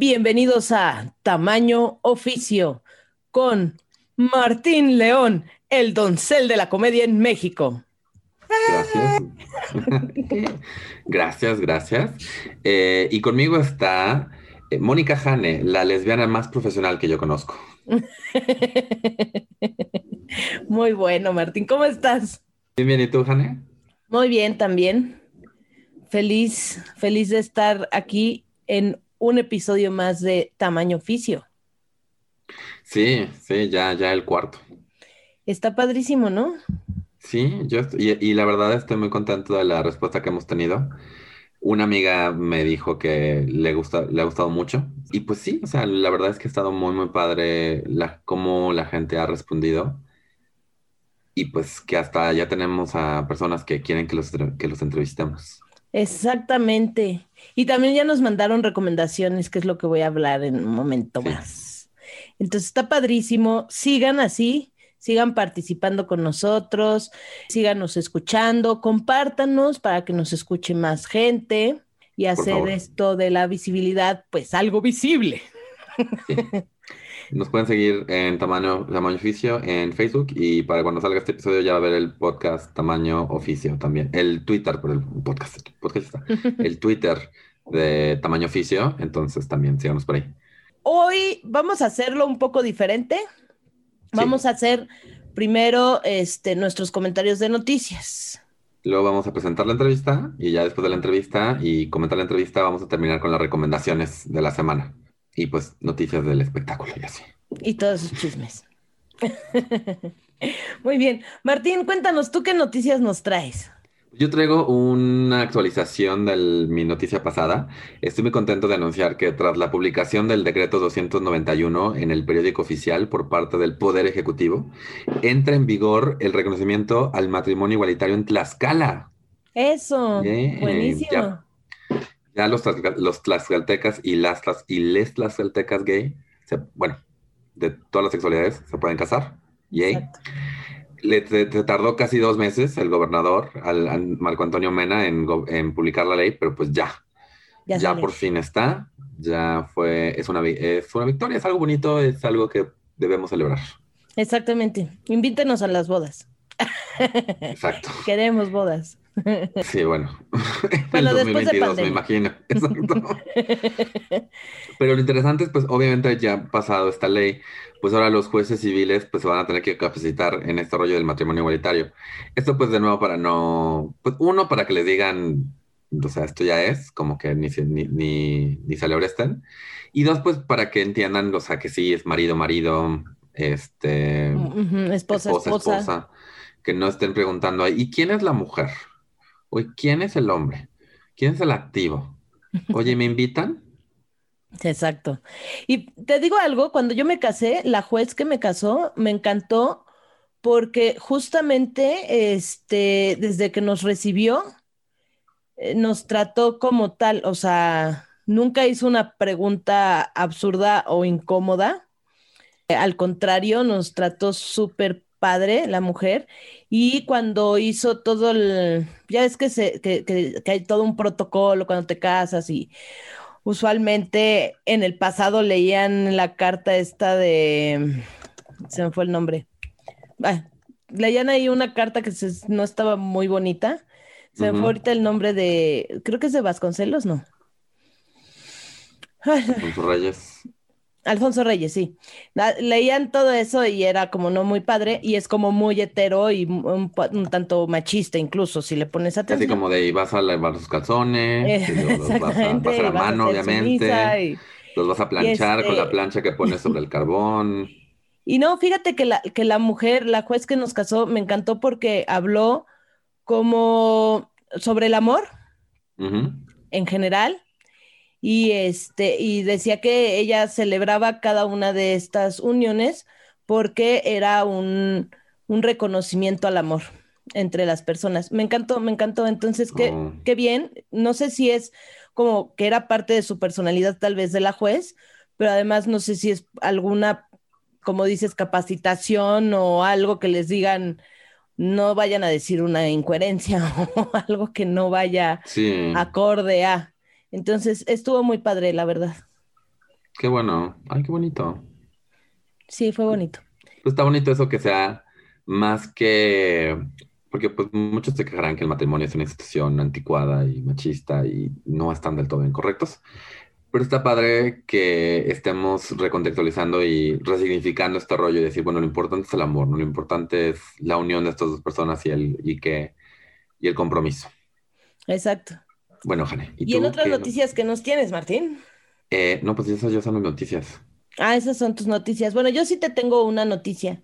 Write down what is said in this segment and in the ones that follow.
Bienvenidos a Tamaño Oficio con Martín León, el doncel de la comedia en México. Gracias. gracias, gracias. Eh, y conmigo está eh, Mónica Jane, la lesbiana más profesional que yo conozco. Muy bueno, Martín. ¿Cómo estás? Bien, bien. ¿Y tú, Jane? Muy bien, también. Feliz, feliz de estar aquí en un episodio más de Tamaño Oficio. Sí, sí, ya, ya el cuarto. Está padrísimo, ¿no? Sí, yo y, y, la verdad estoy muy contento de la respuesta que hemos tenido. Una amiga me dijo que le gusta, le ha gustado mucho. Y pues sí, o sea, la verdad es que ha estado muy, muy padre la, cómo la gente ha respondido. Y pues que hasta ya tenemos a personas que quieren que los, que los entrevistemos. Exactamente. Y también ya nos mandaron recomendaciones, que es lo que voy a hablar en un momento más. Entonces está padrísimo. Sigan así, sigan participando con nosotros, síganos escuchando, compártanos para que nos escuche más gente y hacer esto de la visibilidad, pues algo visible. Nos pueden seguir en tamaño, tamaño oficio en Facebook y para cuando salga este episodio ya va a ver el podcast tamaño oficio también. El Twitter, por el podcast, podcast el Twitter de tamaño oficio, entonces también sigamos por ahí. Hoy vamos a hacerlo un poco diferente. Vamos a hacer primero este, nuestros comentarios de noticias. Luego vamos a presentar la entrevista y ya después de la entrevista y comentar la entrevista vamos a terminar con las recomendaciones de la semana y pues noticias del espectáculo y así. Y todos sus chismes. Muy bien. Martín, cuéntanos, ¿tú qué noticias nos traes? Yo traigo una actualización de mi noticia pasada. Estoy muy contento de anunciar que tras la publicación del decreto 291 en el periódico oficial por parte del Poder Ejecutivo, entra en vigor el reconocimiento al matrimonio igualitario en Tlaxcala. Eso, buenísimo ya los, los tlaxcaltecas y las y les tlaxcaltecas gay, bueno, de todas las sexualidades, se pueden casar. Yay. Le tardó casi dos meses el gobernador, al, Marco Antonio Mena, en, en, publicar la ley, pero pues ya. Ya, por fin está. Ya fue, es una, es una victoria, es algo bonito, es algo que debemos celebrar. Exactamente. Invítenos a las bodas. Exacto. Queremos bodas. Sí, bueno. Bueno, el 2022, me imagino. Exacto. Pero lo interesante es, pues, obviamente ya ha pasado esta ley, pues ahora los jueces civiles, pues, se van a tener que capacitar en este rollo del matrimonio igualitario. Esto, pues, de nuevo, para no, pues, uno, para que les digan, o sea, esto ya es, como que ni se, ni, ni, se le Y dos, pues, para que entiendan, o sea, que sí, es marido, marido, este... esposa, esposa, esposa. Que no estén preguntando, ¿y quién es la mujer? Oye, ¿quién es el hombre? ¿Quién es el activo? Oye, ¿me invitan? Exacto. Y te digo algo, cuando yo me casé, la juez que me casó me encantó porque justamente este, desde que nos recibió, eh, nos trató como tal, o sea, nunca hizo una pregunta absurda o incómoda. al contrario, nos trató súper padre la mujer y cuando hizo todo el, ya es que, se, que, que, hay todo un protocolo cuando te casas y usualmente en el pasado leían la carta esta de, se me fue el nombre, leían ahí una carta que no estaba muy bonita, se me fue ahorita el nombre de, creo que es de Vasconcelos, ¿no? Reyes. Alfonso Reyes, sí. leían todo eso y era como no muy padre y es como muy hetero y un, tanto machista incluso, si le pones atención. Así como de vas a lavar los calzones, los vas a, vas a la mano, obviamente, los vas a planchar con la este plancha que pones sobre el carbón. Y no, fíjate que la, que la mujer, la juez que nos casó, me encantó porque habló como sobre el amor en general y este y decía que ella celebraba cada una de estas uniones porque era un, un reconocimiento al amor entre las personas. Me encantó, me encantó. Entonces, qué, oh. qué bien. No sé si es como que era parte de su personalidad tal vez de la juez, pero además no sé si es alguna, como dices, capacitación o algo que les digan, no vayan a decir una incoherencia o algo que no vaya acorde a. Entonces estuvo muy padre, la verdad. Qué bueno. Ay, qué bonito. Sí, fue bonito. Pues está bonito eso que sea más que porque pues muchos se quejarán que el matrimonio es una institución anticuada y machista y no están del todo incorrectos. Pero está padre que estemos recontextualizando y resignificando este rollo y decir, bueno, lo importante es el amor, ¿no? lo importante es la unión de estas dos personas y el, y que, y el compromiso. Exacto. Bueno, Jane. ¿Y, en otras noticias que nos tienes, Martín? Eh, no, pues esas ya son las noticias. Ah, esas son tus noticias. Bueno, yo sí te tengo una noticia.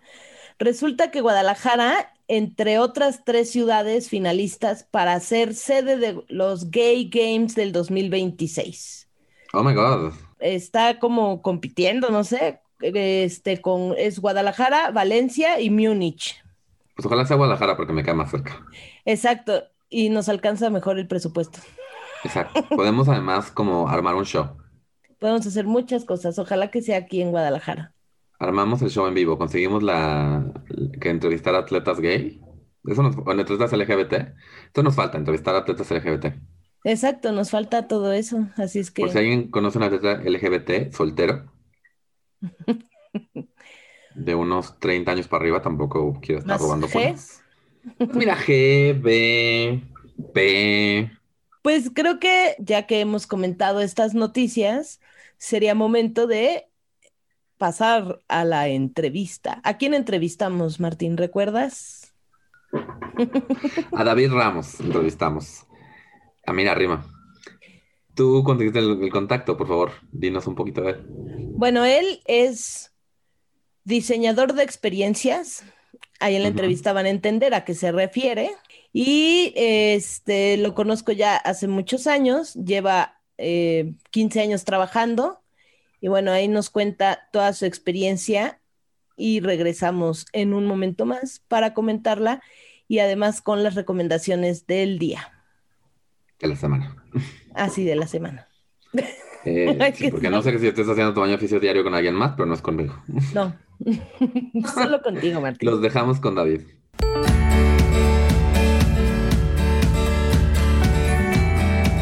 Resulta que Guadalajara, entre otras tres ciudades finalistas para ser sede de los Gay Games del 2026. Oh my God. Está como compitiendo, no sé, este, con, es Guadalajara, Valencia y Múnich. Pues ojalá sea Guadalajara porque me queda más cerca. Exacto, y nos alcanza mejor el presupuesto. Exacto. Podemos además como armar un show. Podemos hacer muchas cosas, ojalá que sea aquí en Guadalajara. Armamos el show en vivo, conseguimos la que entrevistar a atletas gay. Eso nos, o atletas LGBT. Esto nos falta, entrevistar a atletas LGBT. Exacto, nos falta todo eso, así es que... Por si alguien conoce una atleta LGBT soltero, de unos 30 años para arriba, tampoco quiero estar robando G? Mira, G, B, P. Pues creo que ya que hemos comentado estas noticias, sería momento de pasar a la entrevista. ¿A quién entrevistamos, Martín? ¿Recuerdas? A David Ramos entrevistamos. A mí arriba. Tú conseguiste el, contacto, por favor. Dinos un poquito de él. Bueno, él es diseñador de experiencias. Ahí en la entrevista van a entender a qué se refiere. Y este lo conozco ya hace muchos años, lleva 15 eh, años trabajando. Y bueno, ahí nos cuenta toda su experiencia y regresamos en un momento más para comentarla y además con las recomendaciones del día. De la semana. Ah, sí, de la semana. Eh, porque no sé si estés haciendo tu baño oficio diario con alguien más, pero no es conmigo. No, solo contigo, Martín. Los dejamos con David.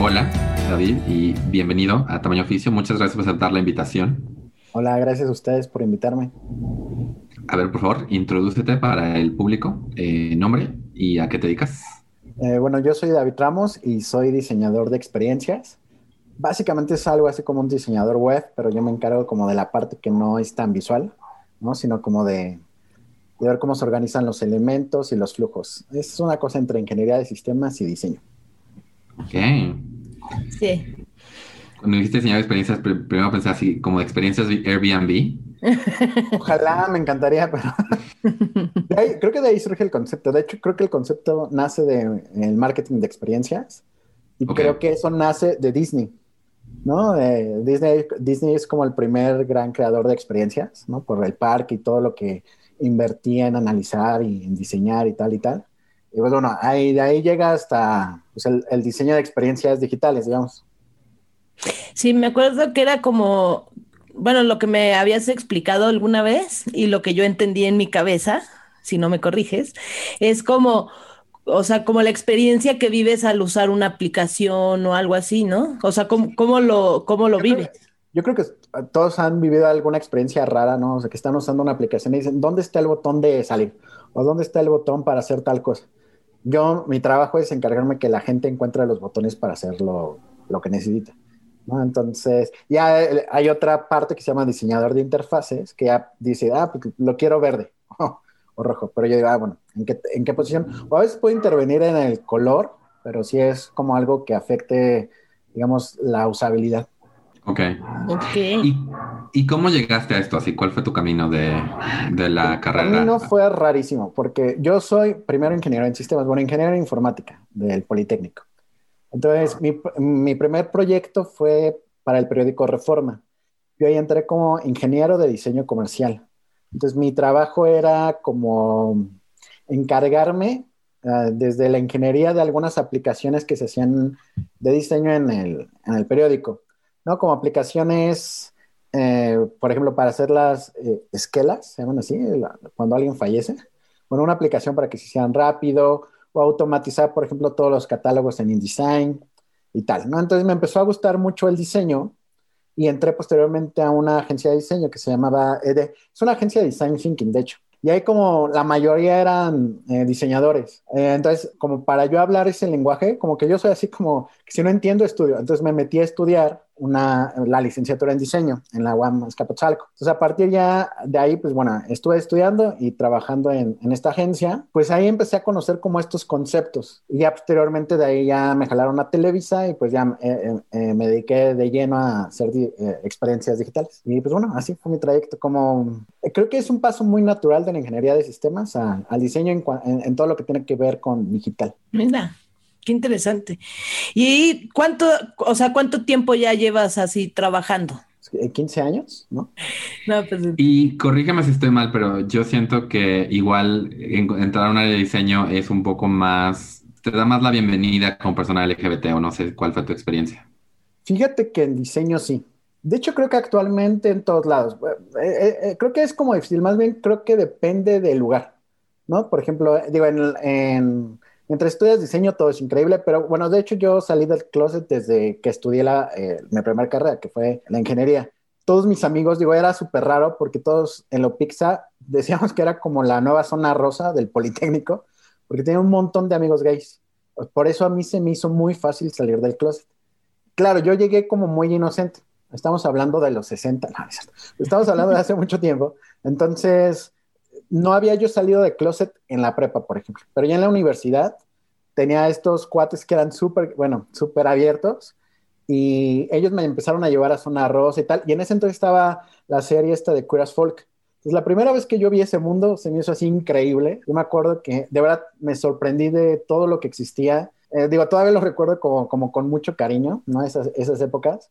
Hola, David, y bienvenido a Tamaño Oficio. Muchas gracias por aceptar la invitación. Hola, gracias a ustedes por invitarme. A ver, por favor, introdúcete para el público, eh, nombre y a qué te dedicas. Eh, bueno, yo soy David Ramos y soy diseñador de experiencias. Básicamente es algo así como un diseñador web, pero yo me encargo como de la parte que no es tan visual, ¿no? Sino como de, ver cómo se organizan los elementos y los flujos. Es una cosa entre ingeniería de sistemas y diseño. Ok. Sí. Cuando dijiste diseñar experiencias, primero pensé así, como de experiencias Airbnb. Ojalá, me encantaría, pero creo que de ahí surge el concepto. De hecho, creo que el concepto nace del el marketing de experiencias y creo que eso nace de Disney. ¿No? Disney, Disney es como el primer gran creador de experiencias, ¿no? Por el parque y todo lo que invertía en analizar y en diseñar y tal y tal. Y pues bueno, ahí, de ahí llega hasta pues, el, el, diseño de experiencias digitales, digamos. Sí, me acuerdo que era como bueno, lo que me habías explicado alguna vez y lo que yo entendí en mi cabeza, si no me corriges, es como, o sea, como la experiencia que vives al usar una aplicación o algo así, ¿no? O sea, ¿cómo, lo, cómo lo vives? yo creo que todos han vivido alguna experiencia rara, ¿no? O sea, que están usando una aplicación y dicen, ¿dónde está el botón de salir? ¿O dónde está el botón para hacer tal cosa? Yo, mi trabajo es encargarme que la gente encuentre los botones para hacer lo, lo que necesita. Entonces, ya hay otra parte que se llama diseñador de interfaces, que ya dice, ah, pues lo quiero verde o rojo, pero yo digo, ah, bueno, ¿en qué, ¿en qué posición? O a veces puede intervenir en el color, pero sí es como algo que afecte, digamos, la usabilidad. Ok. ¿Y, ¿Y, cómo llegaste a esto? Así, ¿Cuál fue tu camino de, de la carrera? El camino fue rarísimo, porque yo soy primero ingeniero en sistemas, bueno, ingeniero en informática del Politécnico. Entonces, mi, mi, primer proyecto fue para el periódico Reforma. Yo ahí entré como ingeniero de diseño comercial. Entonces, mi trabajo era como encargarme uh, desde la ingeniería de algunas aplicaciones que se hacían de diseño en el, en el periódico, ¿no? Como aplicaciones, eh, por ejemplo, para hacer las eh, esquelas, se llaman así, cuando alguien fallece. Bueno, una aplicación para que se hicieran rápido, o automatizar, por ejemplo, todos los catálogos en InDesign. y tal, ¿no? Entonces me empezó a gustar mucho el diseño y entré posteriormente a una agencia de diseño que se llamaba ED. Es una agencia de design thinking, de hecho. Y ahí como la mayoría eran eh, diseñadores. Eh, entonces, como para yo hablar ese lenguaje, como que yo soy así como, que si no entiendo, estudio. Entonces me metí a estudiar una, la licenciatura en diseño en la UAM Escapotzalco. Entonces, a partir ya de ahí, pues bueno, estuve estudiando y trabajando en, en, esta agencia, pues ahí empecé a conocer como estos conceptos. Y posteriormente de ahí ya me jalaron a Televisa y pues ya eh, eh, eh me dediqué de lleno a hacer experiencias digitales. Y pues bueno, así fue mi trayecto. Como creo que es un paso muy natural de la ingeniería de sistemas a, al diseño en, en, en todo lo que tiene que ver con digital. Mira, Qué interesante. ¿Y cuánto, o sea, cuánto tiempo ya llevas así trabajando? 15 años, ¿no? pues... Y corrígeme si estoy mal, pero yo siento que igual entrar a un área de diseño es un poco más, te da más la bienvenida como persona LGBT o no sé cuál fue tu experiencia. Fíjate que en diseño sí. De hecho, creo que actualmente en todos lados. Eh, eh, eh, creo que es como difícil, más bien creo que depende del lugar, ¿no? Por ejemplo, digo, en Mientras estudias diseño todo es increíble, pero bueno, de hecho yo salí del closet desde que estudié la, eh, mi primera carrera, que fue la ingeniería. Todos mis amigos, digo, era súper raro porque todos en lo Pixa decíamos que era como la nueva zona rosa del Politécnico, porque tenía un montón de amigos gays. Por eso a mí se me hizo muy fácil salir del closet. Claro, yo llegué como muy inocente. Estamos hablando de los 60, no, estamos hablando de hace mucho tiempo. Entonces, no había yo salido de closet en la prepa, por ejemplo, pero ya en la universidad tenía estos cuates que eran súper, bueno, súper abiertos y ellos me empezaron a llevar a Zona Rosa y tal, y en ese entonces estaba la serie esta de Queer as Folk. Entonces, la primera vez que yo vi ese mundo se me hizo así increíble. Yo me acuerdo que de verdad me sorprendí de todo lo que existía. Eh, digo, todavía lo recuerdo como, como con mucho cariño, ¿no? Esas, esas épocas.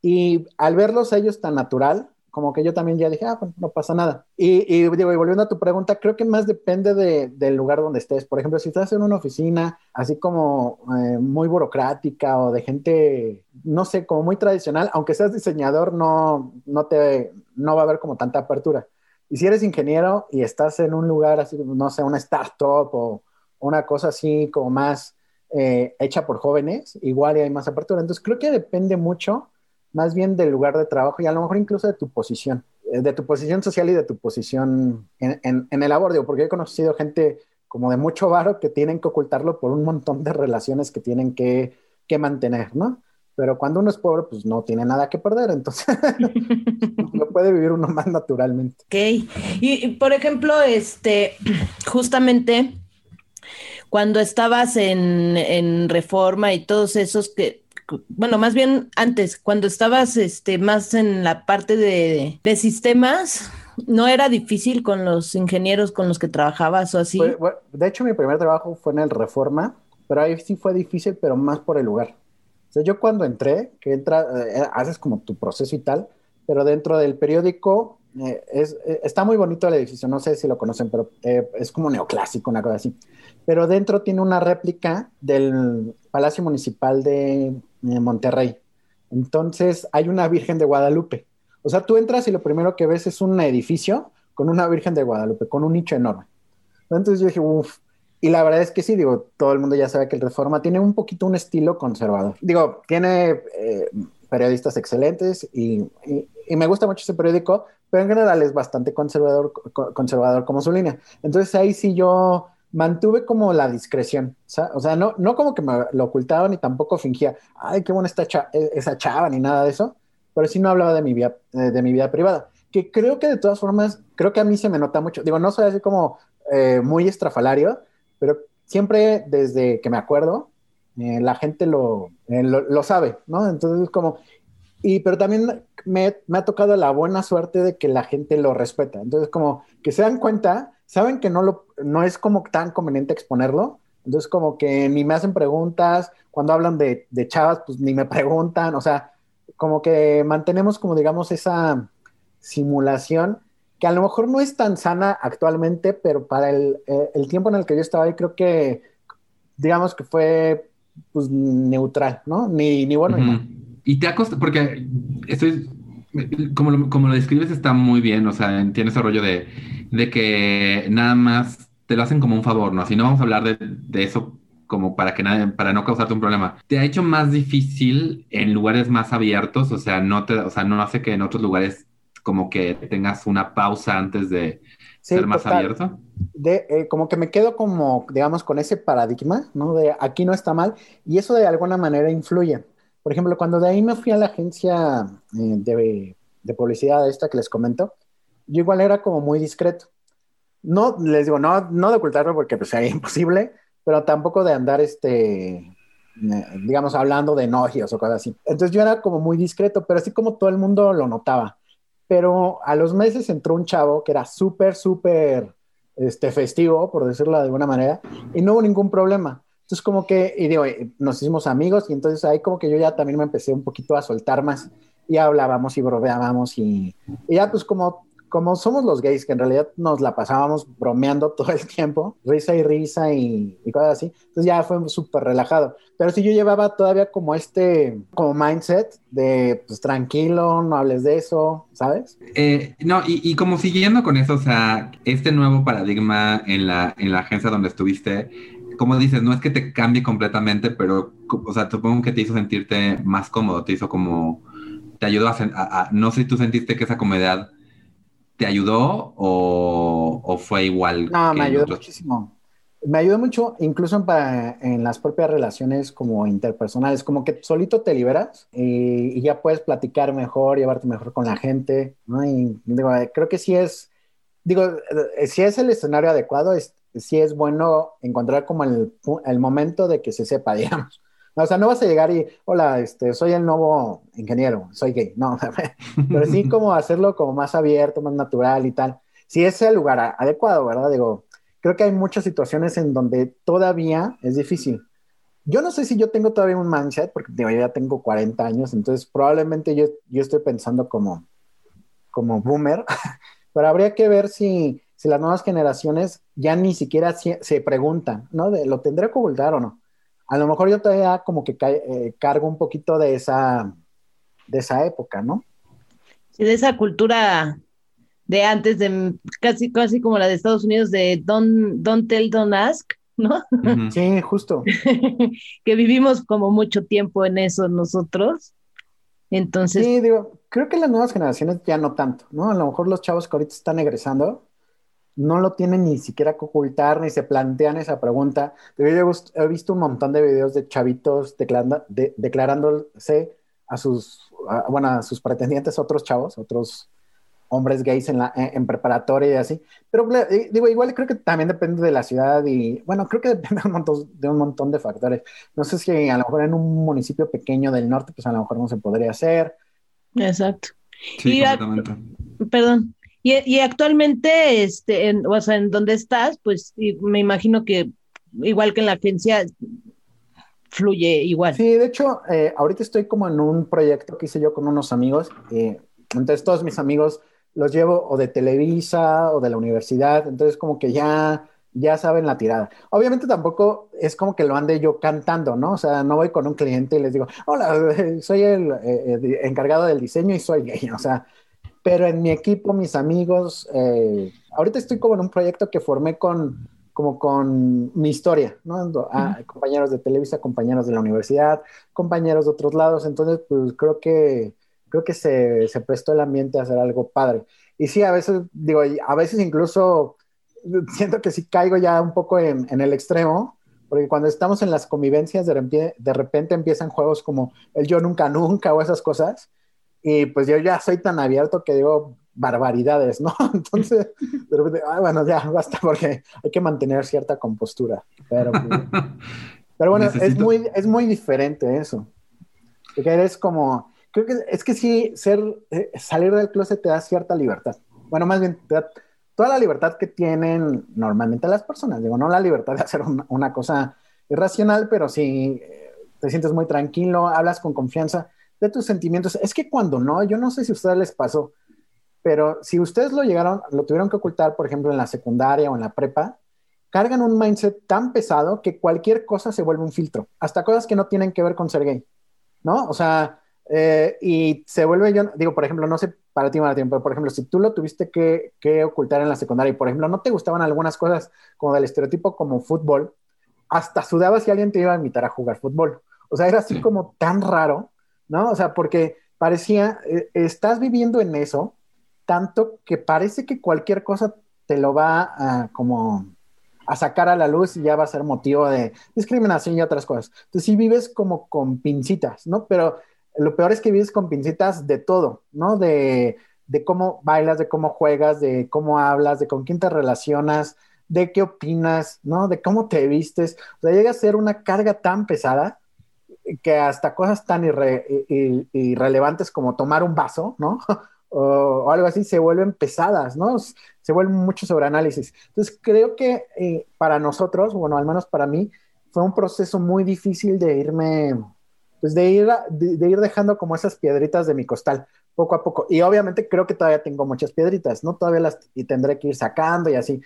Y al verlos ellos tan natural, como que yo también ya dije, ah, bueno, no pasa nada. Y, y digo, y volviendo a tu pregunta, creo que más depende de, del lugar donde estés. Por ejemplo, si estás en una oficina así como eh, muy burocrática o de gente, no sé, como muy tradicional, aunque seas diseñador, no, no, te, no va a haber como tanta apertura. Y si eres ingeniero y estás en un lugar así, no sé, una startup o una cosa así como más eh, hecha por jóvenes, igual hay más apertura. Entonces creo que depende mucho más bien del lugar de trabajo y a lo mejor incluso de tu posición, eh, de tu posición social y de tu posición en, en, el abordio, porque he conocido gente como de mucho varo que tienen que ocultarlo por un montón de relaciones que tienen que, que mantener, ¿no? Pero cuando uno es pobre, pues no tiene nada que perder, entonces lo puede vivir uno más naturalmente. Ok, y, y por ejemplo, este, justamente cuando estabas en, en Reforma y todos esos que bueno, más bien antes, cuando estabas este, más en la parte de, sistemas, ¿no era difícil con los ingenieros con los que trabajabas o así? de hecho, mi primer trabajo fue en el Reforma, pero ahí sí fue difícil, pero más por el lugar. O sea, yo cuando entré, que entra, eh, haces como tu proceso y tal, pero dentro del periódico eh, es, eh, está muy bonito el edificio, no sé si lo conocen, pero es como neoclásico, una cosa así. Pero dentro tiene una réplica del Palacio Municipal de en Monterrey. Entonces hay una Virgen de Guadalupe. O sea, tú entras y lo primero que ves es un edificio con una Virgen de Guadalupe, con un nicho enorme. Entonces yo dije, uff, y la verdad es que sí, digo, todo el mundo ya sabe que el Reforma tiene un poquito un estilo conservador. Digo, tiene eh, periodistas excelentes y, y, me gusta mucho ese periódico, pero en general es bastante conservador, conservador como su línea. Entonces ahí sí yo mantuve como la discreción, o sea, no, no como que me lo ocultaba ni tampoco fingía, ay, qué buena está e, esa chava, ni nada de eso, pero sí no hablaba de mi vida, eh, de mi vida privada, que creo que de todas formas, creo que a mí se me nota mucho, digo, no soy así como eh, muy estrafalario, pero siempre desde que me acuerdo, eh, la gente lo, lo, lo, sabe, ¿no? Entonces como, y pero también me, me ha tocado la buena suerte de que la gente lo respeta, entonces como que se dan cuenta saben que no, lo, no es como tan conveniente exponerlo, entonces como que ni me hacen preguntas, cuando hablan de, de chavas, pues ni me preguntan, o sea, como que mantenemos como digamos esa simulación que a lo mejor no es tan sana actualmente, pero para el, eh, el tiempo en el que yo estaba ahí creo que digamos que fue pues neutral, ¿no? Ni, ni bueno ni malo. Y te ha costado, porque estoy como lo, como lo describes está muy bien, o sea, tiene ese rollo de, que nada más te lo hacen como un favor, ¿no? Así no vamos a hablar de, eso como para que nadie, para no causarte un problema, ¿te ha hecho más difícil en lugares más abiertos? O sea, no te, o sea, no hace que en otros lugares como que tengas una pausa antes de ser más abierto. De, eh, como que me quedo como, digamos, con ese paradigma, ¿no? De aquí no está mal, y eso de alguna manera influye. Por ejemplo, cuando de ahí me fui a la agencia eh, de, de publicidad esta que les comento, yo igual era como muy discreto. No, les digo, no, no de ocultarlo porque pues sería imposible, pero tampoco de andar, este, eh, digamos, hablando de enojios o cosas así. Entonces yo era como muy discreto, pero así como todo el mundo lo notaba. Pero a los meses entró un chavo que era súper, súper este, festivo, por decirlo de alguna manera, y no hubo ningún problema. Entonces como que, y digo, nos hicimos amigos y entonces ahí como que yo ya también me empecé un poquito a soltar más y hablábamos y bromeábamos y, y ya pues como como somos los gays, que en realidad nos la pasábamos bromeando todo el tiempo, risa y risa y, cosas así, entonces ya fue súper relajado. Pero si yo llevaba todavía como este, como mindset de, pues tranquilo, no hables de eso, ¿sabes? Eh, no, y, y, como siguiendo con eso, o sea, este nuevo paradigma en la, en la agencia donde estuviste, como dices, no es que te cambie completamente, pero, o sea, supongo que te hizo sentirte más cómodo, te hizo como, te ayudó a, a, a no sé si tú sentiste que esa comodidad ¿Te ayudó o, fue igual? No, me ayudó muchísimo. Me ayudó mucho, incluso para, en las propias relaciones como interpersonales, como que solito te liberas y, ya puedes platicar mejor, llevarte mejor con la gente, ¿no? Y digo, creo que sí es, digo, eh, si es el escenario adecuado, es, sí es bueno encontrar como el, el momento de que se sepa, digamos. O sea, no vas a llegar y, hola, este, soy el nuevo ingeniero, soy gay. No, pero sí como hacerlo como más abierto, más natural y tal. Si es el lugar adecuado, ¿verdad? Digo, creo que hay muchas situaciones en donde todavía es difícil. Yo no sé si yo tengo todavía un mindset, porque digo, yo ya tengo 40 años, entonces probablemente yo, yo estoy pensando como, como boomer, pero habría que ver si, si las nuevas generaciones ya ni siquiera se, preguntan, ¿no? De, ¿Lo tendré que ocultar o no? a lo mejor yo todavía como que eh, cargo un poquito de esa, de esa época, ¿no? Sí, de esa cultura de antes, de casi, casi como la de Estados Unidos, de don't, don't tell, don't ask, ¿no? Sí, justo. que vivimos como mucho tiempo en eso nosotros. Entonces. Sí, digo, creo que las nuevas generaciones ya no tanto, ¿no? A lo mejor los chavos que ahorita están egresando, no lo tienen ni siquiera que ocultar, ni se plantean esa pregunta. He visto un montón de videos de chavitos declarándose a sus, bueno, a sus pretendientes, otros chavos, otros hombres gays en, la, en, preparatoria y así. Pero digo, igual creo que también depende de la ciudad y, bueno, creo que depende de un, montón, de un montón de factores. No sé si a lo mejor en un municipio pequeño del norte, pues a lo mejor no se podría hacer. Exacto. Sí, perdón, y, actualmente, este, en, o sea, en donde estás, pues me imagino que igual que en la agencia, fluye igual. Sí, de hecho, eh, ahorita estoy como en un proyecto que hice yo con unos amigos. Eh, entonces, todos mis amigos los llevo o de Televisa o de la universidad. Entonces, como que ya, ya saben la tirada. Obviamente, tampoco es como que lo ande yo cantando, ¿no? O sea, no voy con un cliente y les digo, hola, soy el eh, encargado del diseño y soy gay. O sea, pero en mi equipo, mis amigos, eh, ahorita estoy como en un proyecto que formé con, como con mi historia, ¿no? Ah, compañeros de Televisa, compañeros de la universidad, compañeros de otros lados, entonces, pues creo que, creo que se, se prestó el ambiente a hacer algo padre. Y sí, a veces, digo, a veces incluso siento que sí caigo ya un poco en, en el extremo, porque cuando estamos en las convivencias, de repente, de repente empiezan juegos como el yo nunca nunca o esas cosas, y pues yo ya soy tan abierto que digo barbaridades, ¿no? Entonces, de repente, bueno, ya basta porque hay que mantener cierta compostura. Pero, pues, pero bueno, es, muy, es muy diferente eso. Porque eres como, creo que es que sí, ser, eh, salir del closet te da cierta libertad. Bueno, más bien, te da toda la libertad que tienen normalmente las personas. Digo, no la libertad de hacer una, una cosa irracional, pero sí eh, te sientes muy tranquilo, hablas con confianza de tus sentimientos. Es que cuando no, yo no sé si a ustedes les pasó, pero si ustedes lo llegaron, lo tuvieron que ocultar, por ejemplo, en la secundaria o en la prepa, cargan un mindset tan pesado que cualquier cosa se vuelve un filtro, hasta cosas que no tienen que ver con ser gay, ¿no? O sea, eh, y se vuelve, yo digo, por ejemplo, no sé para ti, Martín, pero por ejemplo, si tú lo tuviste que, que, ocultar en la secundaria y, por ejemplo, no te gustaban algunas cosas como del estereotipo como fútbol, hasta sudaba si alguien te iba a invitar a jugar fútbol. O sea, era así como tan raro, ¿no? O sea, porque parecía, eh, estás viviendo en eso tanto que parece que cualquier cosa te lo va a como a sacar a la luz y ya va a ser motivo de discriminación y otras cosas. Entonces sí vives como con pincitas, ¿no? Pero lo peor es que vives con pincitas de todo, ¿no? De, de cómo bailas, de cómo juegas, de cómo hablas, de con quién te relacionas, de qué opinas, ¿no? De cómo te vistes. O sea, llega a ser una carga tan pesada que hasta cosas tan irrelevantes como tomar un vaso, ¿no? o, algo así se vuelven pesadas, ¿no? Se vuelven mucho sobre análisis. Entonces, creo que eh, para nosotros, bueno, al menos para mí, fue un proceso muy difícil de irme, pues de ir, de ir dejando como esas piedritas de mi costal poco a poco. Y obviamente creo que todavía tengo muchas piedritas, ¿no? Todavía las y tendré que ir sacando y así.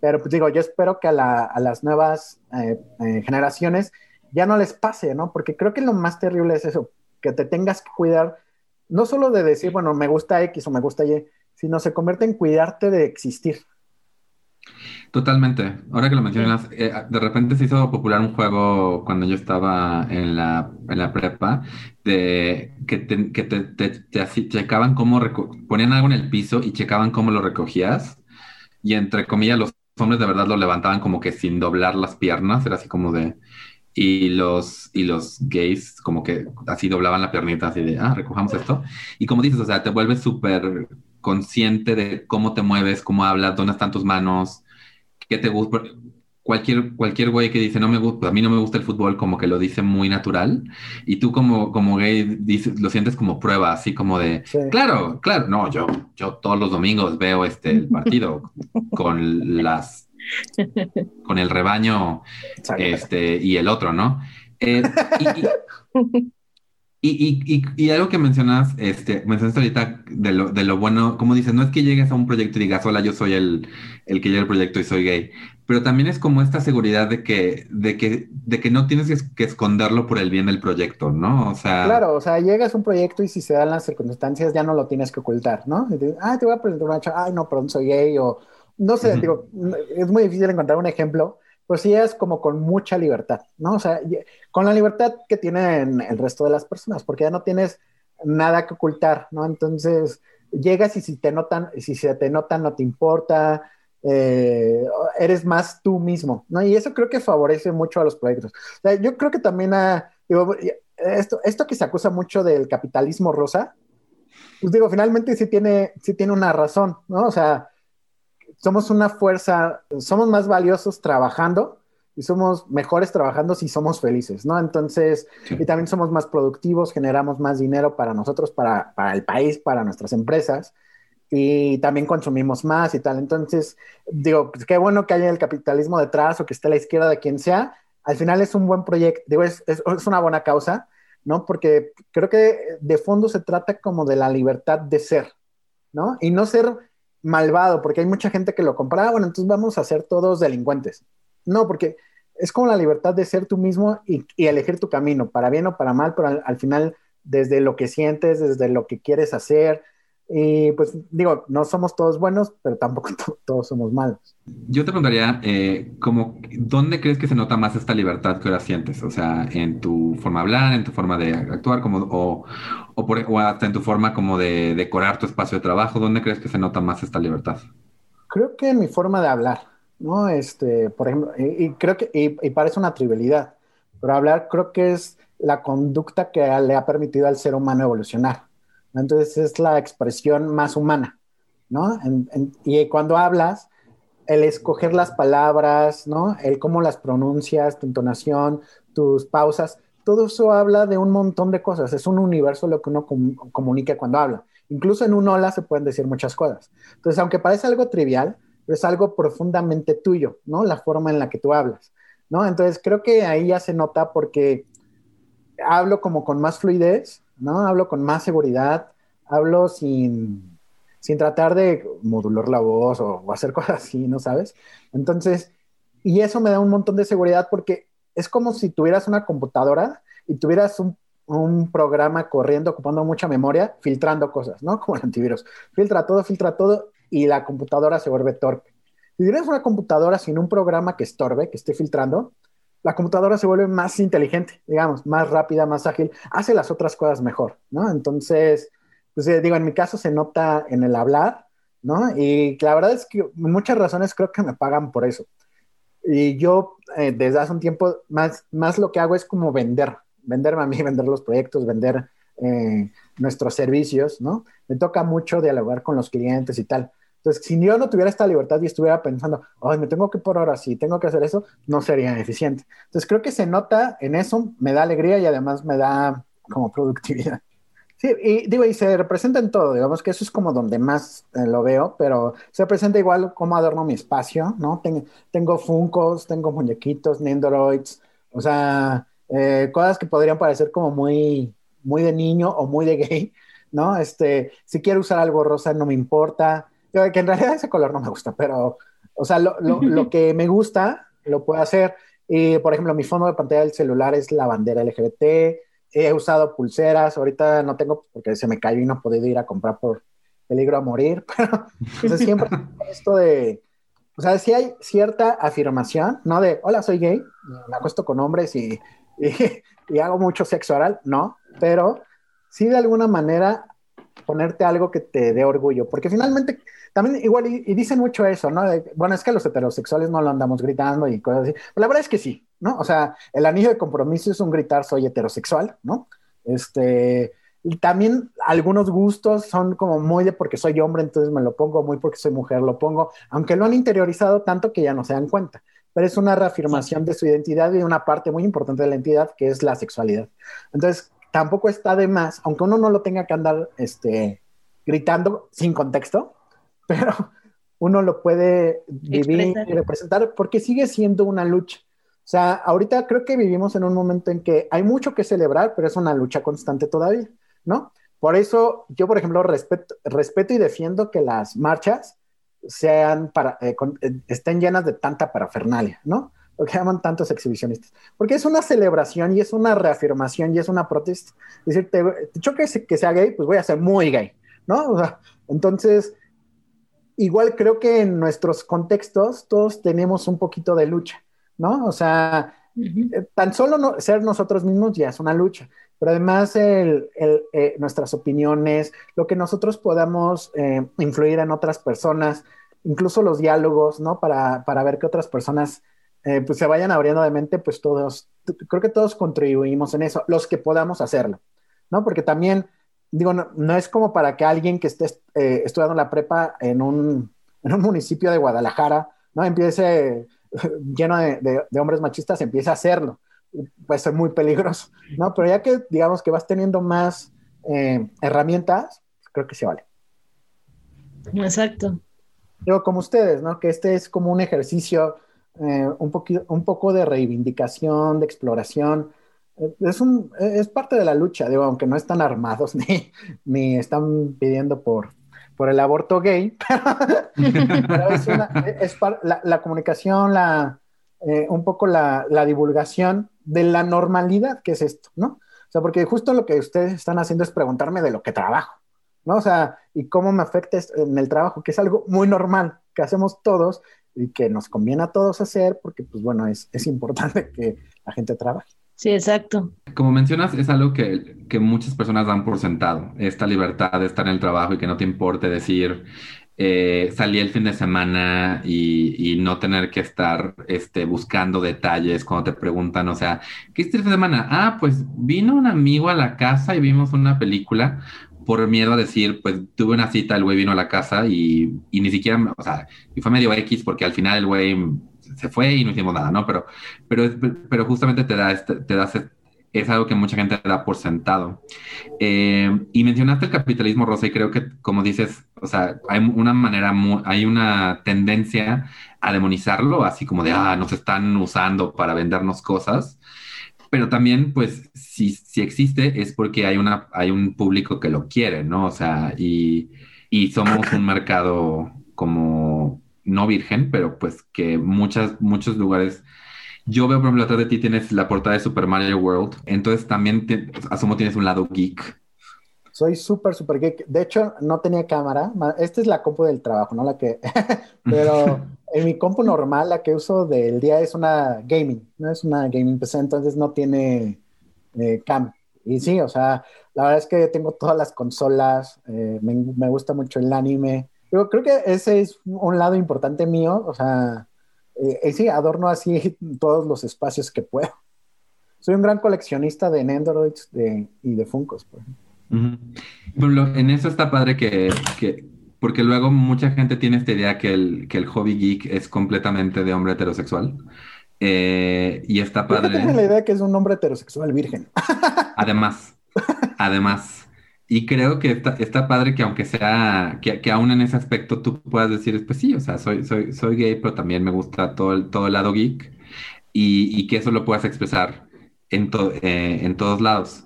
Pero pues digo, yo espero que a, las nuevas eh, eh, generaciones ya no les pase, ¿no? Porque creo que lo más terrible es eso, que te tengas que cuidar, no solo de decir, bueno, me gusta X o me gusta Y, sino se convierte en cuidarte de existir. Totalmente. Ahora que lo mencionas, eh, de repente se hizo popular un juego cuando yo estaba en la, en la prepa, de que te, que te, te, checaban cómo, ponían algo en el piso y checaban cómo lo recogías. Y entre comillas, los hombres de verdad lo levantaban como que sin doblar las piernas, era así como de... Y los, y los gays como que así doblaban la piernita, así de, ah, recojamos esto. Y como dices, o sea, te vuelves súper consciente de cómo te mueves, cómo hablas, dónde están tus manos, qué te gusta cualquier, cualquier güey que dice no me gusta, a mí no me gusta el fútbol, como que lo dice muy natural. Y tú como, como gay dices, lo sientes como prueba, así como de, claro, claro, no, yo, yo todos los domingos veo este el partido con las con el rebaño este y el otro, ¿no? Eh, y, y, y, algo que mencionas, este, mencionaste ahorita de lo, de lo bueno, como dices, no es que llegues a un proyecto y digas, hola, yo soy el, el que llega al proyecto y soy gay, pero también es como esta seguridad de que, de que, de que no tienes que esconderlo por el bien del proyecto, ¿no? O sea. Claro, o sea, llegas a un proyecto y si se dan las circunstancias ya no lo tienes que ocultar, ¿no? ah, te voy a presentar una chava, ay, no, perdón, soy gay, o no sé, digo, es muy difícil encontrar un ejemplo, pero sí es como con mucha libertad, ¿no? O sea, con la libertad que tienen el resto de las personas, porque ya no tienes nada que ocultar, ¿no? Entonces, llegas y si te notan, si se te notan, no te importa, eh, eres más tú mismo, ¿no? Y eso creo que favorece mucho a los proyectos. O sea, yo creo que también a, esto, esto que se acusa mucho del capitalismo rosa, pues digo, finalmente sí tiene, sí tiene una razón, ¿no? O sea, somos una fuerza, somos más valiosos trabajando y somos mejores trabajando si somos felices, ¿no? Entonces, y también somos más productivos, generamos más dinero para nosotros, para, para el país, para nuestras empresas y también consumimos más y tal. Entonces, digo, pues qué bueno que haya el capitalismo detrás o que esté a la izquierda de quien sea. Al final es un buen proyecto, digo, es, es, una buena causa, ¿no? Porque creo que de fondo se trata como de la libertad de ser, ¿no? Y no ser malvado, porque hay mucha gente que lo compra, ah, bueno, entonces vamos a ser todos delincuentes. No, porque es como la libertad de ser tú mismo y, elegir tu camino, para bien o para mal, pero al final desde lo que sientes, desde lo que quieres hacer, y pues digo, no somos todos buenos, pero tampoco todos somos malos. Yo te preguntaría, eh, como, ¿dónde crees que se nota más esta libertad que ahora sientes? O sea, en tu forma de hablar, en tu forma de actuar, como, o, o, por, o hasta en tu forma como de decorar tu espacio de trabajo, ¿dónde crees que se nota más esta libertad? Creo que en mi forma de hablar, ¿no? Este, por ejemplo, y, creo que, y, y parece una trivialidad, pero hablar creo que es la conducta que le ha permitido al ser humano evolucionar. Entonces es la expresión más humana, ¿no? y cuando hablas, el escoger las palabras, ¿no? El cómo las pronuncias, tu entonación, tus pausas, todo eso habla de un montón de cosas. Es un universo lo que uno comunica cuando habla. Incluso en un hola se pueden decir muchas cosas. Entonces, aunque parece algo trivial, es algo profundamente tuyo, ¿no? La forma en la que tú hablas, ¿no? Entonces, creo que ahí ya se nota porque hablo como con más fluidez, ¿no? Hablo con más seguridad, hablo sin, sin tratar de modular la voz o, hacer cosas así, ¿no sabes? Entonces, y eso me da un montón de seguridad porque es como si tuvieras una computadora y tuvieras un, un programa corriendo, ocupando mucha memoria, filtrando cosas, ¿no? Como el antivirus. Filtra todo, filtra todo y la computadora se vuelve torpe. Si tienes una computadora sin un programa que estorbe, que esté filtrando, la computadora se vuelve más inteligente, digamos, más rápida, más ágil, hace las otras cosas mejor, ¿no? Entonces, pues eh, digo, en mi caso se nota en el hablar, ¿no? Y la verdad es que muchas razones creo que me pagan por eso. Y yo eh, desde hace un tiempo más, más lo que hago es como vender, venderme a mí, vender los proyectos, vender eh, nuestros servicios, ¿no? Me toca mucho dialogar con los clientes y tal. Entonces, si yo no tuviera esta libertad y estuviera pensando, ay, me tengo que por ahora, si tengo que hacer eso, no sería eficiente. Entonces, creo que se nota en eso, me da alegría y además me da como productividad. Sí, y digo, y se representa en todo, digamos que eso es como donde más eh, lo veo, pero se representa igual como adorno mi espacio, ¿no? Tengo, tengo Funcos, tengo muñequitos, Nendoroids, o sea, eh, cosas que podrían parecer como muy, muy de niño o muy de gay, ¿no? Este, si quiero usar algo rosa, no me importa que en realidad ese color no me gusta, pero, o sea, lo, lo, lo que me gusta lo puedo hacer. Y, por ejemplo, mi fondo de pantalla del celular es la bandera LGBT. He usado pulseras, ahorita no tengo porque se me cayó y no he podido ir a comprar por peligro a morir, pero o sea, siempre esto de, o sea, si hay cierta afirmación, no de, hola, soy gay, me acuesto con hombres y, y, y hago mucho sexo oral, no, pero sí de alguna manera ponerte algo que te dé orgullo, porque finalmente también igual, y, dicen mucho eso, ¿no? bueno, es que los heterosexuales no lo andamos gritando y cosas así. La verdad es que sí, ¿no? O sea, el anillo de compromiso es un gritar soy heterosexual, ¿no? Este, y también algunos gustos son como muy de porque soy hombre, entonces me lo pongo, muy porque soy mujer, lo pongo, aunque lo han interiorizado tanto que ya no se dan cuenta. Pero es una reafirmación de su identidad y una parte muy importante de la identidad que es la sexualidad. Entonces, tampoco está de más, aunque uno no lo tenga que andar este, gritando sin contexto, pero uno lo puede vivir y representar porque sigue siendo una lucha. O sea, ahorita creo que vivimos en un momento en que hay mucho que celebrar, pero es una lucha constante todavía, ¿no? Por eso yo, por ejemplo, respeto, respeto y defiendo que las marchas sean para, eh, eh, estén llenas de tanta parafernalia, ¿no? Lo que llaman tantos exhibicionistas. Porque es una celebración y es una reafirmación y es una protesta. Es decir, te, te choque que sea gay, pues voy a ser muy gay, ¿no? O sea, entonces, igual creo que en nuestros contextos todos tenemos un poquito de lucha, ¿no? O sea, eh, tan solo ser nosotros mismos ya es una lucha, pero además el, eh, nuestras opiniones, lo que nosotros podamos eh, influir en otras personas, incluso los diálogos, ¿no? Para, para ver que otras personas pues se vayan abriendo de mente, pues todos, creo que todos contribuimos en eso, los que podamos hacerlo, ¿no? Porque también digo, no, es como para que alguien que esté eh, estudiando la prepa en un, en un, municipio de Guadalajara, ¿no? Empiece lleno de, de, hombres machistas, empiece a hacerlo. Puede ser muy peligroso, ¿no? Pero ya que digamos que vas teniendo más eh, herramientas, creo que se vale. Exacto. Digo, como ustedes, ¿no? Que este es como un ejercicio, eh, un, poquito, un poco de reivindicación, de exploración, es, un, es parte de la lucha, digo, aunque no están armados ni, ni están pidiendo por, por el aborto gay, pero es, una, es la, la, comunicación, la, eh, un poco la, la, divulgación de la normalidad que es esto, ¿no? O sea, porque justo lo que ustedes están haciendo es preguntarme de lo que trabajo, ¿no? O sea, y cómo me afecta en el trabajo, que es algo muy normal, que hacemos todos y que nos conviene a todos hacer, porque, pues bueno, es, es importante que la gente trabaje. Sí, exacto. Como mencionas, es algo que, que, muchas personas dan por sentado, esta libertad de estar en el trabajo y que no te importe decir, eh, salí el fin de semana y, y, no tener que estar este, buscando detalles cuando te preguntan, o sea, ¿qué hiciste el fin de semana? Ah, pues vino un amigo a la casa y vimos una película por miedo a decir, pues tuve una cita, el güey vino a la casa y, y ni siquiera, o sea, y fue medio X porque al final el güey se fue y no hicimos nada, ¿no? Pero, pero, pero justamente te da, este, te da es algo que mucha gente da por sentado. Eh, y mencionaste el capitalismo rosa y creo que, como dices, o sea, hay una manera, hay una tendencia a demonizarlo, así como de, ah, nos están usando para vendernos cosas. Pero también, pues, si, si existe es porque hay, una, hay un público que lo quiere, ¿no? O sea, y, y somos un mercado como no virgen, pero pues que muchas, muchos lugares. Yo veo, por ejemplo, atrás de ti tienes la portada de Super Mario World, entonces también asumo tienes un lado geek. Soy súper, súper geek. De hecho, no tenía cámara. Esta es la compu del trabajo, no la que. pero en mi compu normal, la que uso del día es una gaming, no es una gaming PC, entonces no tiene eh, cam. Y sí, o sea, la verdad es que tengo todas las consolas, eh, me, gusta mucho el anime. Yo creo que ese es un lado importante mío, o sea, eh, sí, adorno así todos los espacios que puedo. Soy un gran coleccionista de Nendoroids y de Funkos. Por en eso está padre que, porque luego mucha gente tiene esta idea que el, que el hobby geek es completamente de hombre heterosexual. Eh, y está padre. Tiene la idea que es un hombre heterosexual virgen. Además, además. Y creo que está, está padre que aunque sea, que, que, aún en ese aspecto tú puedas decir, pues sí, o sea, soy, soy, soy gay, pero también me gusta todo el, todo el lado geek y, y que eso lo puedas expresar en, eh, en todos lados.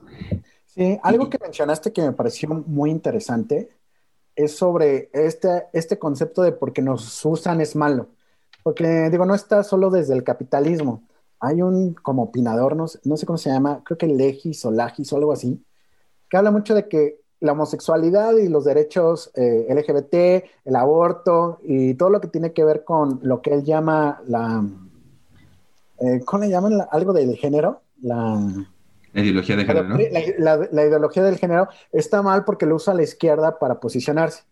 Sí, algo que mencionaste que me pareció muy interesante es sobre este, este concepto de porque nos usan es malo. Porque, digo, no está solo desde el capitalismo. Hay un como opinador, no, sé cómo se llama, creo que Legis o Lagis o algo así, que habla mucho de que la homosexualidad y los derechos eh, LGBT, el aborto y todo lo que tiene que ver con lo que él llama la... Eh, ¿Cómo le llaman? algo del género. La, la ideología de género. La, ideología del género está mal porque lo usa la izquierda para posicionarse.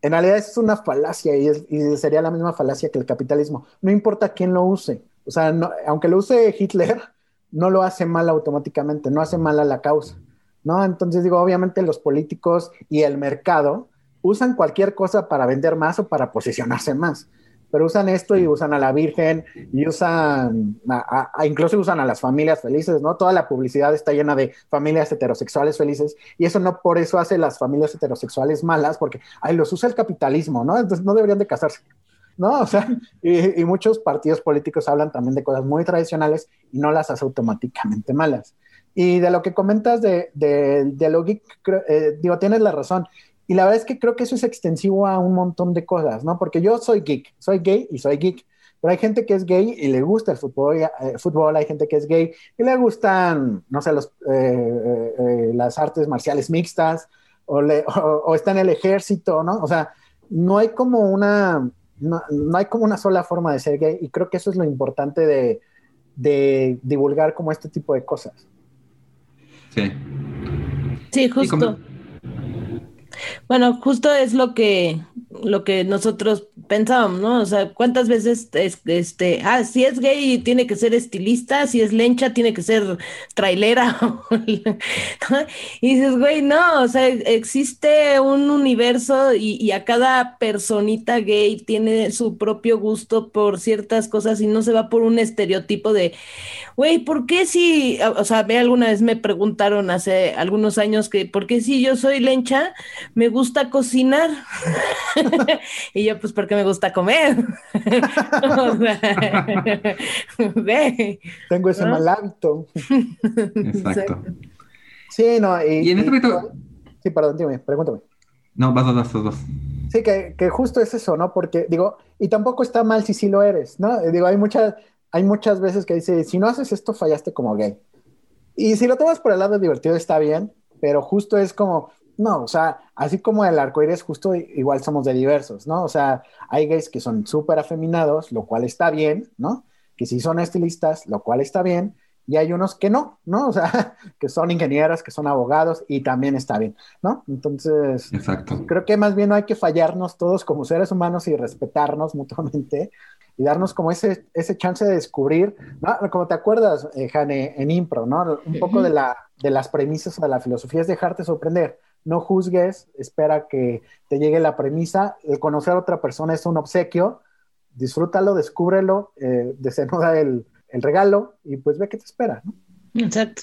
En realidad es una falacia y, sería la misma falacia que el capitalismo. No importa quién lo use. O sea, aunque lo use Hitler, no lo hace mal automáticamente, no hace mal a la causa. ¿No? Entonces digo, obviamente los políticos y el mercado usan cualquier cosa para vender más o para posicionarse más pero usan esto y usan a la Virgen y usan, a, incluso usan a las familias felices, ¿no? Toda la publicidad está llena de familias heterosexuales felices y eso no por eso hace las familias heterosexuales malas, porque, ay, los usa el capitalismo, ¿no? Entonces no deberían de casarse, ¿no? O sea, y, muchos partidos políticos hablan también de cosas muy tradicionales y no las hace automáticamente malas. Y de lo que comentas de, de, de lo geek, eh, digo, tienes la razón. Y la verdad es que creo que eso es extensivo a un montón de cosas, ¿no? Porque yo soy geek, soy gay y soy geek. Pero hay gente que es gay y le gusta el fútbol, eh, fútbol hay gente que es gay y le gustan, no sé, los, eh, eh, las artes marciales mixtas o, le, o, está en el ejército, ¿no? O sea, no hay como una, no, hay como una sola forma de ser gay y creo que eso es lo importante de, de divulgar como este tipo de cosas. Sí. Sí, justo. Bueno, justo es lo que, lo que nosotros pensábamos, ¿no? O sea, ¿cuántas veces es, este, ah, si es gay tiene que ser estilista, si es lencha tiene que ser trailera? y dices, güey, no, o sea, existe un universo y, y, a cada personita gay tiene su propio gusto por ciertas cosas y no se va por un estereotipo de, güey, ¿por qué si, o sea, ve alguna vez me preguntaron hace algunos años que, ¿por qué si yo soy lencha? Me gusta cocinar. y yo, pues porque me gusta comer. Tengo ese mal hábito. Exacto. Sí, no, y, en este momento... Sí, perdón, dime, pregúntame. No, vas dos, dos, dos. Sí, que, que, justo es eso, ¿no? Porque, digo, y tampoco está mal si sí lo eres, ¿no? Digo, hay muchas, hay muchas veces que dice, si no haces esto, fallaste como gay. Y si lo tomas por el lado divertido, está bien, pero justo es como, no, o sea, así como el arcoíris, justo igual somos de diversos, ¿no? O sea, hay gays que son súper afeminados, lo cual está bien, ¿no? Que sí son estilistas, lo cual está bien, y hay unos que no, ¿no? O sea, que son ingenieras, que son abogados, y también está bien, ¿no? Entonces, Exacto. creo que más bien no hay que fallarnos todos como seres humanos y respetarnos mutuamente y darnos como ese, ese chance de descubrir, ¿no? Como te acuerdas, eh, Jane, en Impro, ¿no? Un poco de, la, de las premisas de la filosofía es dejarte sorprender no juzgues, espera que te llegue la premisa. El conocer a otra persona es un obsequio, disfrútalo, descúbrelo, eh, desenuda el, regalo y pues ve qué te espera. ¿no? Exacto.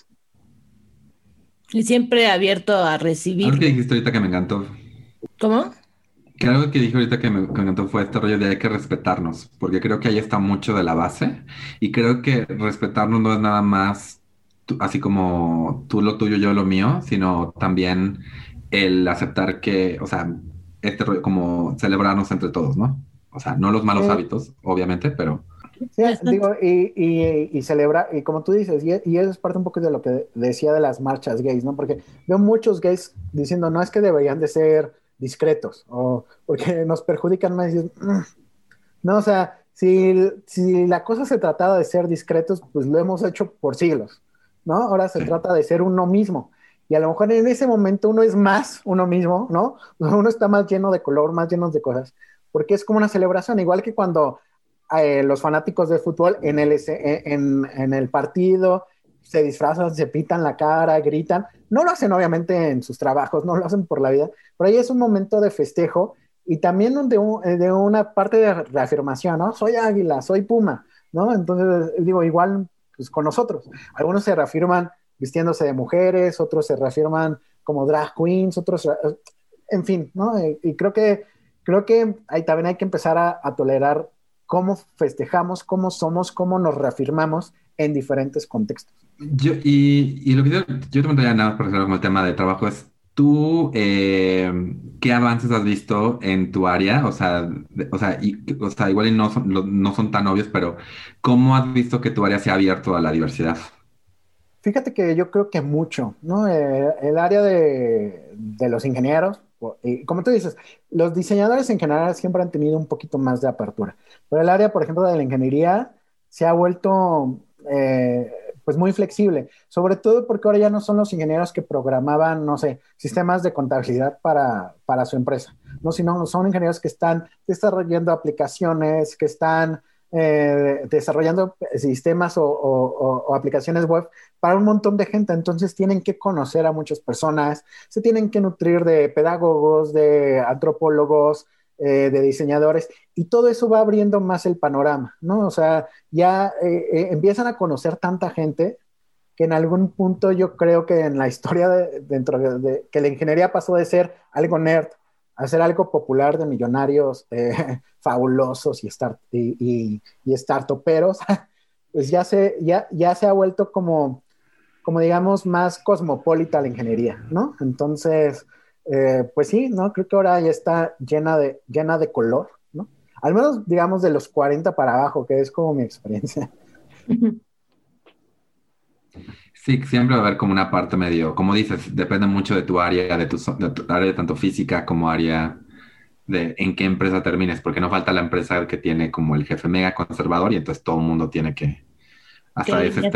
Y siempre abierto a recibir. Algo que dijiste ahorita que me encantó. ¿Cómo? Que algo que dije ahorita que me, que me, encantó fue este rollo de hay que respetarnos, porque creo que ahí está mucho de la base y creo que respetarnos no es nada más así como tú lo tuyo, yo lo mío, sino también el aceptar que, o sea, este rollo, como celebrarnos entre todos, ¿no? O sea, no los malos hábitos, obviamente, pero... Sí, digo, y, y, y, celebra, y como tú dices, y, y, eso es parte un poco de lo que decía de las marchas gays, ¿no? Porque veo muchos gays diciendo, no es que deberían de ser discretos, o porque nos perjudican más, y, mm, No, o sea, si, si la cosa se trataba de ser discretos, pues lo hemos hecho por siglos, ¿no? Ahora se trata de ser uno mismo. Y a lo mejor en ese momento uno es más uno mismo, ¿no? Uno está más lleno de color, más lleno de cosas, porque es como una celebración, igual que cuando eh, los fanáticos de fútbol en el, en, en el partido se disfrazan, se pitan la cara, gritan. No lo hacen obviamente en sus trabajos, no lo hacen por la vida, pero ahí es un momento de festejo y también de, eh, de una parte de reafirmación, ¿no? Soy águila, soy puma, ¿no? Entonces, digo, igual pues, con nosotros. Algunos se reafirman vistiéndose de mujeres, otros se reafirman como drag queens, otros, en fin, ¿no? Eh, y creo que, creo que ahí también hay que empezar a, tolerar cómo festejamos, cómo somos, cómo nos reafirmamos en diferentes contextos. Yo, y, y lo que yo, yo te preguntaría nada más, como el tema de trabajo es, ¿tú eh, qué avances has visto en tu área? O sea, o sea, igual no son, no son tan obvios, pero ¿cómo has visto que tu área se ha abierto a la diversidad? Fíjate que yo creo que mucho, ¿no? Eh, el área de, de, los ingenieros, y como tú dices, los diseñadores en general siempre han tenido un poquito más de apertura, pero el área, por ejemplo, de la ingeniería se ha vuelto eh, pues muy flexible, sobre todo porque ahora ya no son los ingenieros que programaban, no sé, sistemas de contabilidad para, para su empresa, no, sino son ingenieros que están desarrollando aplicaciones, que están eh, desarrollando sistemas o, o, aplicaciones web para un montón de gente. Entonces tienen que conocer a muchas personas, se tienen que nutrir de pedagogos, de antropólogos, eh, de diseñadores, y todo eso va abriendo más el panorama, ¿no? O sea, ya eh, eh, empiezan a conocer tanta gente que en algún punto yo creo que en la historia de, dentro de, que la ingeniería pasó de ser algo nerd a ser algo popular de millonarios fabulosos y, start, y, y, startuperos, pues ya se, ya, ya se ha vuelto como, como digamos, más cosmopolita la ingeniería, ¿no? Entonces, eh, pues sí, ¿no? Creo que ahora ya está llena de, llena de color, ¿no? Al menos, digamos, de los 40 para abajo, que es como mi experiencia. Sí, siempre va a haber como una parte medio, como dices, depende mucho de tu área, de tu, de tu área tanto física como área de en qué empresa termines, porque no falta la empresa que tiene como el jefe mega conservador y entonces todo el mundo tiene que, hasta ese,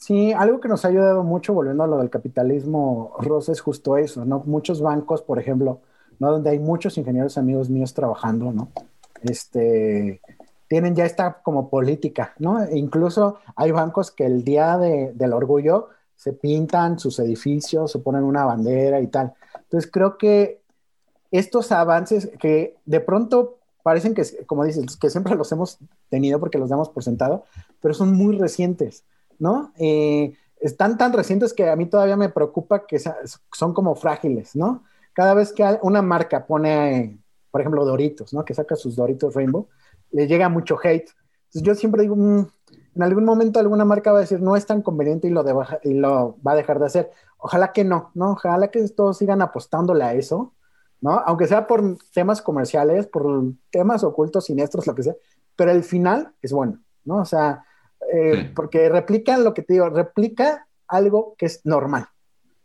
Sí, algo que nos ha ayudado mucho, volviendo a lo del capitalismo, Rosa, es justo eso, ¿no? Muchos bancos, por ejemplo, ¿no? Donde hay muchos ingenieros amigos míos trabajando, ¿no? Este, tienen ya esta como política, ¿no? E incluso hay bancos que el día de, del orgullo se pintan sus edificios, se ponen una bandera y tal. Entonces creo que estos avances que de pronto parecen que, como dices, que siempre los hemos tenido porque los damos por sentado, pero son muy recientes. ¿No? Eh, están tan recientes que a mí todavía me preocupa que son como frágiles, ¿no? Cada vez que una marca pone, por ejemplo, Doritos, ¿no? Que saca sus Doritos Rainbow, le llega mucho hate. Entonces yo siempre digo, mm, en algún momento alguna marca va a decir, no es tan conveniente y lo, va a dejar de hacer. Ojalá que no, ¿no? Ojalá que todos sigan apostándole a eso, ¿no? Aunque sea por temas comerciales, por temas ocultos, siniestros, lo que sea, pero el final es bueno, ¿no? O sea, eh, porque replica lo que te digo, replica algo que es normal,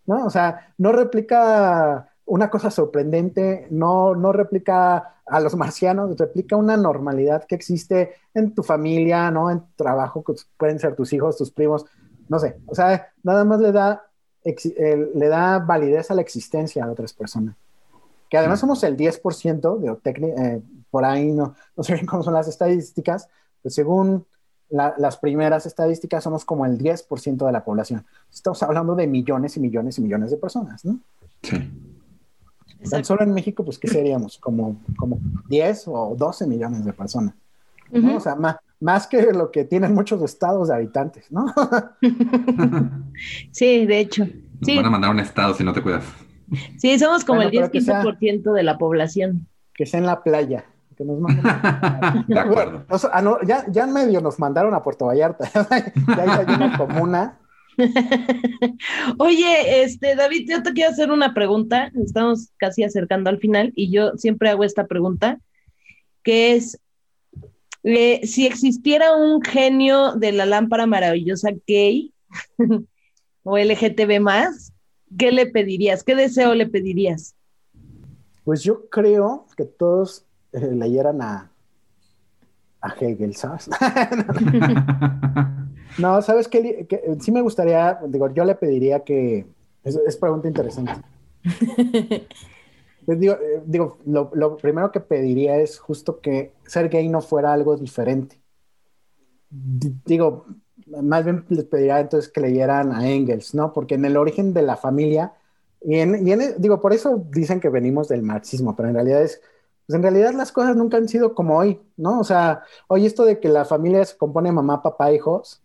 ¿no? O sea, no replica una cosa sorprendente, no, no replica a los marcianos, replica una normalidad que existe en tu familia, ¿no? En tu trabajo, que pueden ser tus hijos, tus primos, no sé, o sea, nada más le da, le da validez a la existencia de otras personas. Que además somos el 10% de eh, por ahí no, no sé bien cómo son las estadísticas, pero según las primeras estadísticas somos como el 10% de la población. Estamos hablando de millones y millones y millones de personas, ¿no? Sí. Tan solo en México, pues, ¿qué seríamos? Como, como 10 o 12 millones de personas. O sea, más, más que lo que tienen muchos estados de habitantes, ¿no? sí, de hecho. Nos van a mandar un estado si no te cuidas. Sí, somos como el 10-15% de la población. Que sea en la playa que nos de acuerdo. Ah, ya, ya en medio nos mandaron a Puerto Vallarta. ya hay una comuna. Oye, este, David, yo te quiero hacer una pregunta. Estamos casi acercando al final y yo siempre hago esta pregunta, que es, eh, si existiera un genio de la lámpara maravillosa gay o LGTB más, ¿qué le pedirías? ¿Qué deseo le pedirías? Pues yo creo que todos leyeran a, a Hegel, ¿sabes? no, ¿sabes qué? Que, sí me gustaría, digo, yo le pediría que, es, pregunta interesante. Pues digo, eh, digo lo, lo, primero que pediría es justo que ser gay no fuera algo diferente. digo, más bien les pediría entonces que leyeran a Engels, ¿no? Porque en el origen de la familia, y en, y en, digo, por eso dicen que venimos del marxismo, pero en realidad es, pues en realidad las cosas nunca han sido como hoy, ¿no? O sea, hoy esto de que la familia se compone mamá, papá, hijos,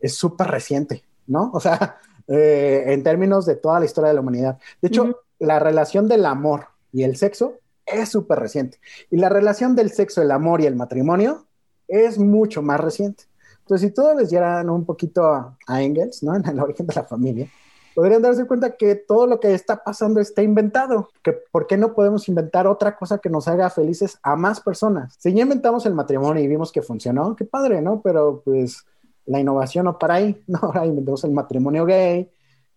es súper reciente, ¿no? O sea, eh, en términos de toda la historia de la humanidad. De hecho, la relación del amor y el sexo es súper reciente. Y la relación del sexo, el amor y el matrimonio es mucho más reciente. Entonces, si todos les dieran un poquito a, Engels, ¿no? En el origen de la familia, podrían darse cuenta que todo lo que está pasando está inventado. Que ¿Por qué no podemos inventar otra cosa que nos haga felices a más personas? Si ya inventamos el matrimonio y vimos que funcionó, qué padre, ¿no? Pero pues la innovación no para ahí, ¿no? Ahora inventamos el matrimonio gay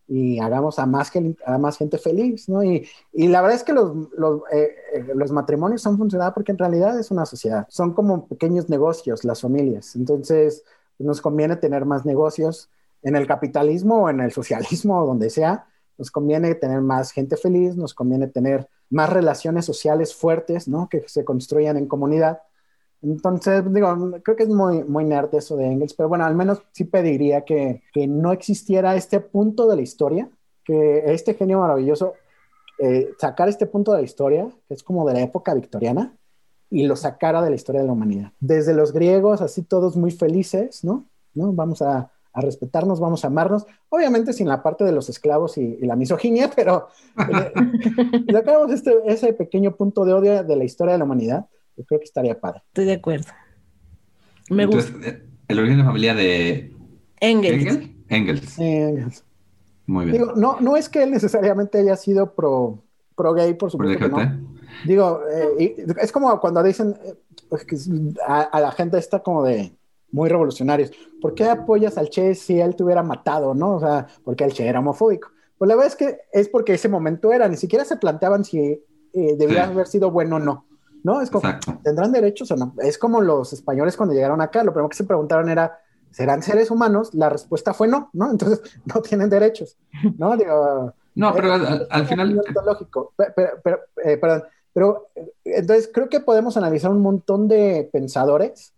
y hagamos a más, a más gente feliz, ¿no? Y, y la verdad es que los, los, eh, eh, los matrimonios han funcionado porque en realidad es una sociedad, son como pequeños negocios, las familias. Entonces, nos conviene tener más negocios en el capitalismo o en el socialismo o donde sea, nos conviene tener más gente feliz, nos conviene tener más relaciones sociales fuertes, ¿no? Que se construyan en comunidad. Entonces, digo, creo que es muy, muy nerd eso de Engels, pero bueno, al menos sí pediría que, que no existiera este punto de la historia, que este genio maravilloso, eh, sacar este punto de la historia, que es como de la época victoriana, y lo sacara de la historia de la humanidad. Desde los griegos, así todos muy felices, ¿no? ¿No? Vamos a, a respetarnos, vamos a amarnos, obviamente sin la parte de los esclavos y, la misoginia, pero eh, sacamos este, ese pequeño punto de odio de la historia de la humanidad, yo creo que estaría padre. Estoy de acuerdo. Me gusta. Eh, el origen de familia de Engels. Engels. Engels. Muy bien. Digo, no, no es que él necesariamente haya sido pro, pro gay, por supuesto. Que no. Digo, eh, es como cuando dicen eh, pues, a, la gente está como de muy revolucionarios. ¿Por qué apoyas al Che si él te hubiera matado, no? O sea, porque el Che era homofóbico. Pues la verdad es que es porque ese momento era, ni siquiera se planteaban si eh, debía haber sido bueno o no. ¿No? Es como, ¿tendrán derechos o no? Es como los españoles cuando llegaron acá, lo primero que se preguntaron era, ¿serán seres humanos? La respuesta fue no, ¿no? Entonces, no tienen derechos, ¿no? Digo, no, pero al, final... Lógico. Pero, perdón, pero entonces creo que podemos analizar un montón de pensadores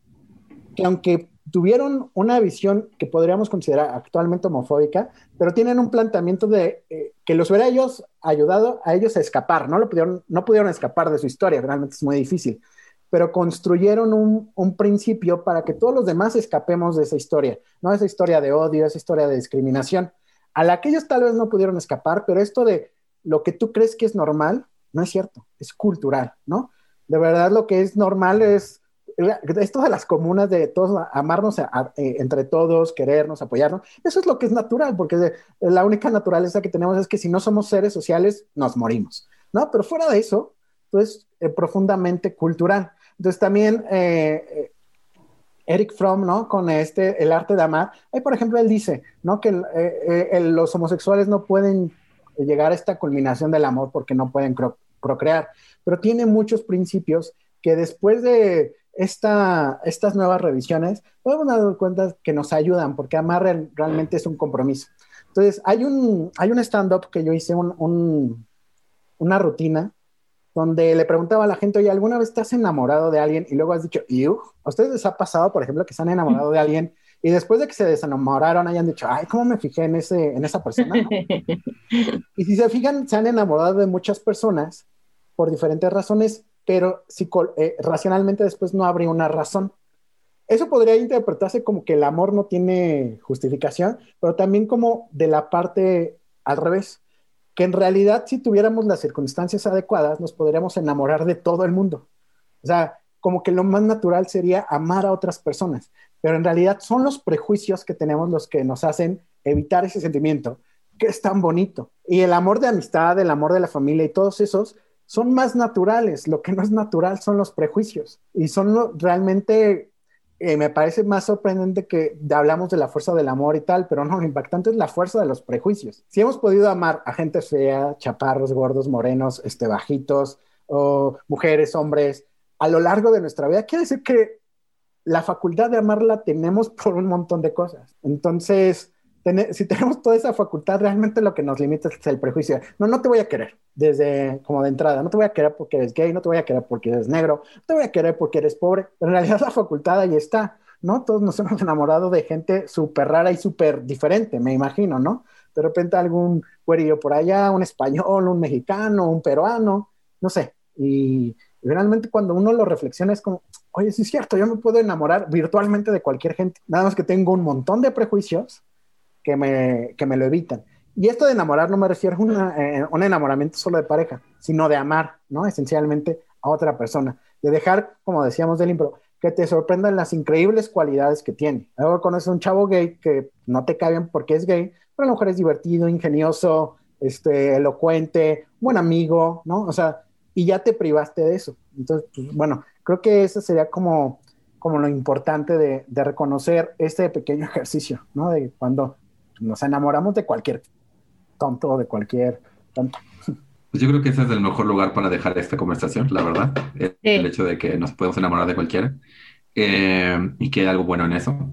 que aunque tuvieron una visión que podríamos considerar actualmente homofóbica, pero tienen un planteamiento de eh, que los hubiera ellos ayudado a ellos a escapar, no, lo pudieron, no pudieron escapar de su historia, realmente es muy difícil, pero construyeron un, un, principio para que todos los demás escapemos de esa historia, ¿no? Esa historia de odio, esa historia de discriminación, a la que ellos tal vez no pudieron escapar, pero esto de lo que tú crees que es normal, no es cierto, es cultural, ¿no? De verdad lo que es normal es esto de las comunas de todos amarnos eh, entre todos, querernos, apoyarnos, eso es lo que es natural, porque la única naturaleza que tenemos es que si no somos seres sociales, nos morimos, ¿no? Pero fuera de eso, pues profundamente cultural. Entonces también eh, Eric Fromm, ¿no? Con este, el arte de amar, ahí por ejemplo él dice, ¿no? Que los homosexuales no pueden llegar a esta culminación del amor porque no pueden procrear. Pero tiene muchos principios que después de esta, estas nuevas revisiones podemos dar cuenta que nos ayudan porque amar realmente es un compromiso. Entonces, hay un, hay un stand-up que yo hice, un, una rutina donde le preguntaba a la gente, oye, ¿alguna vez estás enamorado de alguien y luego has dicho, ¿you? ¿A ustedes les ha pasado, por ejemplo, que se han enamorado de alguien y después de que se desenamoraron hayan dicho, ay, ¿cómo me fijé en, ese, en esa persona? y si se fijan, se han enamorado de muchas personas por diferentes razones, pero eh, racionalmente después no habría una razón. Eso podría interpretarse como que el amor no tiene justificación, pero también como de la parte al revés, que en realidad si tuviéramos las circunstancias adecuadas nos podríamos enamorar de todo el mundo. O sea, como que lo más natural sería amar a otras personas pero en realidad son los prejuicios que tenemos los que nos hacen evitar ese sentimiento, que es tan bonito. Y el amor de amistad, el amor de la familia y todos esos son más naturales. Lo que no es natural son los prejuicios. Y son realmente, eh, me parece más sorprendente que hablamos de la fuerza del amor y tal, pero no, lo impactante es la fuerza de los prejuicios. Si hemos podido amar a gente fea, chaparros, gordos, morenos, este, bajitos, o mujeres, hombres, a lo largo de nuestra vida, quiere decir que la facultad de amarla tenemos por un montón de cosas. Entonces, si tenemos toda esa facultad, realmente lo que nos limita es el prejuicio. No, no te voy a querer desde como de entrada. No te voy a querer porque eres gay, no te voy a querer porque eres negro, no te voy a querer porque eres pobre. En realidad la facultad ahí está, ¿no? Todos nos hemos enamorado de gente súper rara y súper diferente, me imagino, ¿no? De repente algún güerillo por allá, un español, un mexicano, un peruano, no sé. Y, y realmente cuando uno lo reflexiona es como, oye, sí es cierto, yo me puedo enamorar virtualmente de cualquier gente, nada más que tengo un montón de prejuicios que me, que me lo evitan. Y esto de enamorar no me refiero a eh, un enamoramiento solo de pareja, sino de amar, ¿no? Esencialmente a otra persona, de dejar, como decíamos del impro, que te sorprendan las increíbles cualidades que tiene. Luego conoces a un chavo gay que no te cae bien porque es gay, pero a lo mejor es divertido, ingenioso, este, elocuente, buen amigo, ¿no? O sea, y ya te privaste de eso. Entonces, pues, bueno, creo que eso sería como, como lo importante de, de reconocer este pequeño ejercicio, ¿no? De cuando nos enamoramos de cualquier tonto de cualquier tonto. Pues yo creo que ese es el mejor lugar para dejar esta conversación, la verdad. El, hecho de que nos podemos enamorar de cualquiera eh, y que hay algo bueno en eso.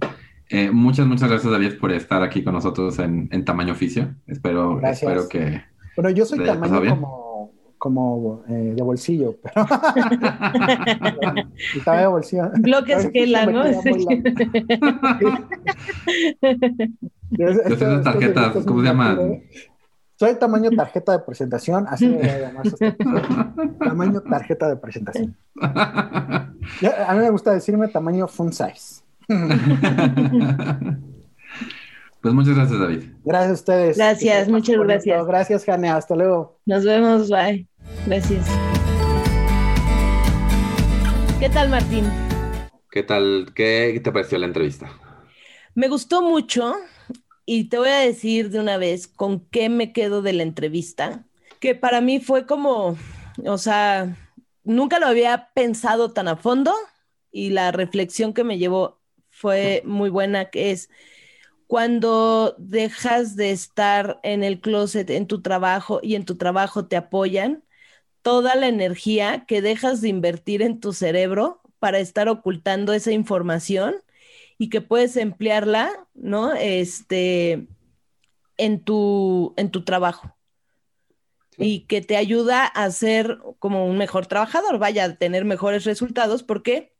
Eh, muchas, muchas gracias, David, por estar aquí con nosotros en, en Tamaño Oficio. Espero, espero que. Bueno, yo soy tamaño como como eh, de bolsillo, pero estaba de bolsillo. Bloques que la, ¿no? Yo soy tarjetas, ¿cómo se llama? Soy tamaño tarjeta de presentación, así me voy a llamar. tamaño tarjeta de presentación. a mí me gusta decirme tamaño fun size. Pues muchas gracias, David. Gracias a ustedes. Gracias, muchas gracias. Gracias, Jane. Hasta luego. Nos vemos. Bye. Gracias. ¿Qué tal, Martín? ¿Qué tal? ¿Qué te pareció la entrevista? Me gustó mucho y te voy a decir de una vez con qué me quedo de la entrevista, que para mí fue como, o sea, nunca lo había pensado tan a fondo y la reflexión que me llevó fue muy buena, que es cuando dejas de estar en el closet en tu trabajo y en tu trabajo te apoyan, toda la energía que dejas de invertir en tu cerebro para estar ocultando esa información y que puedes emplearla, ¿no? Este, en tu, en tu trabajo. Y que te ayuda a ser como un mejor trabajador, vaya a tener mejores resultados, porque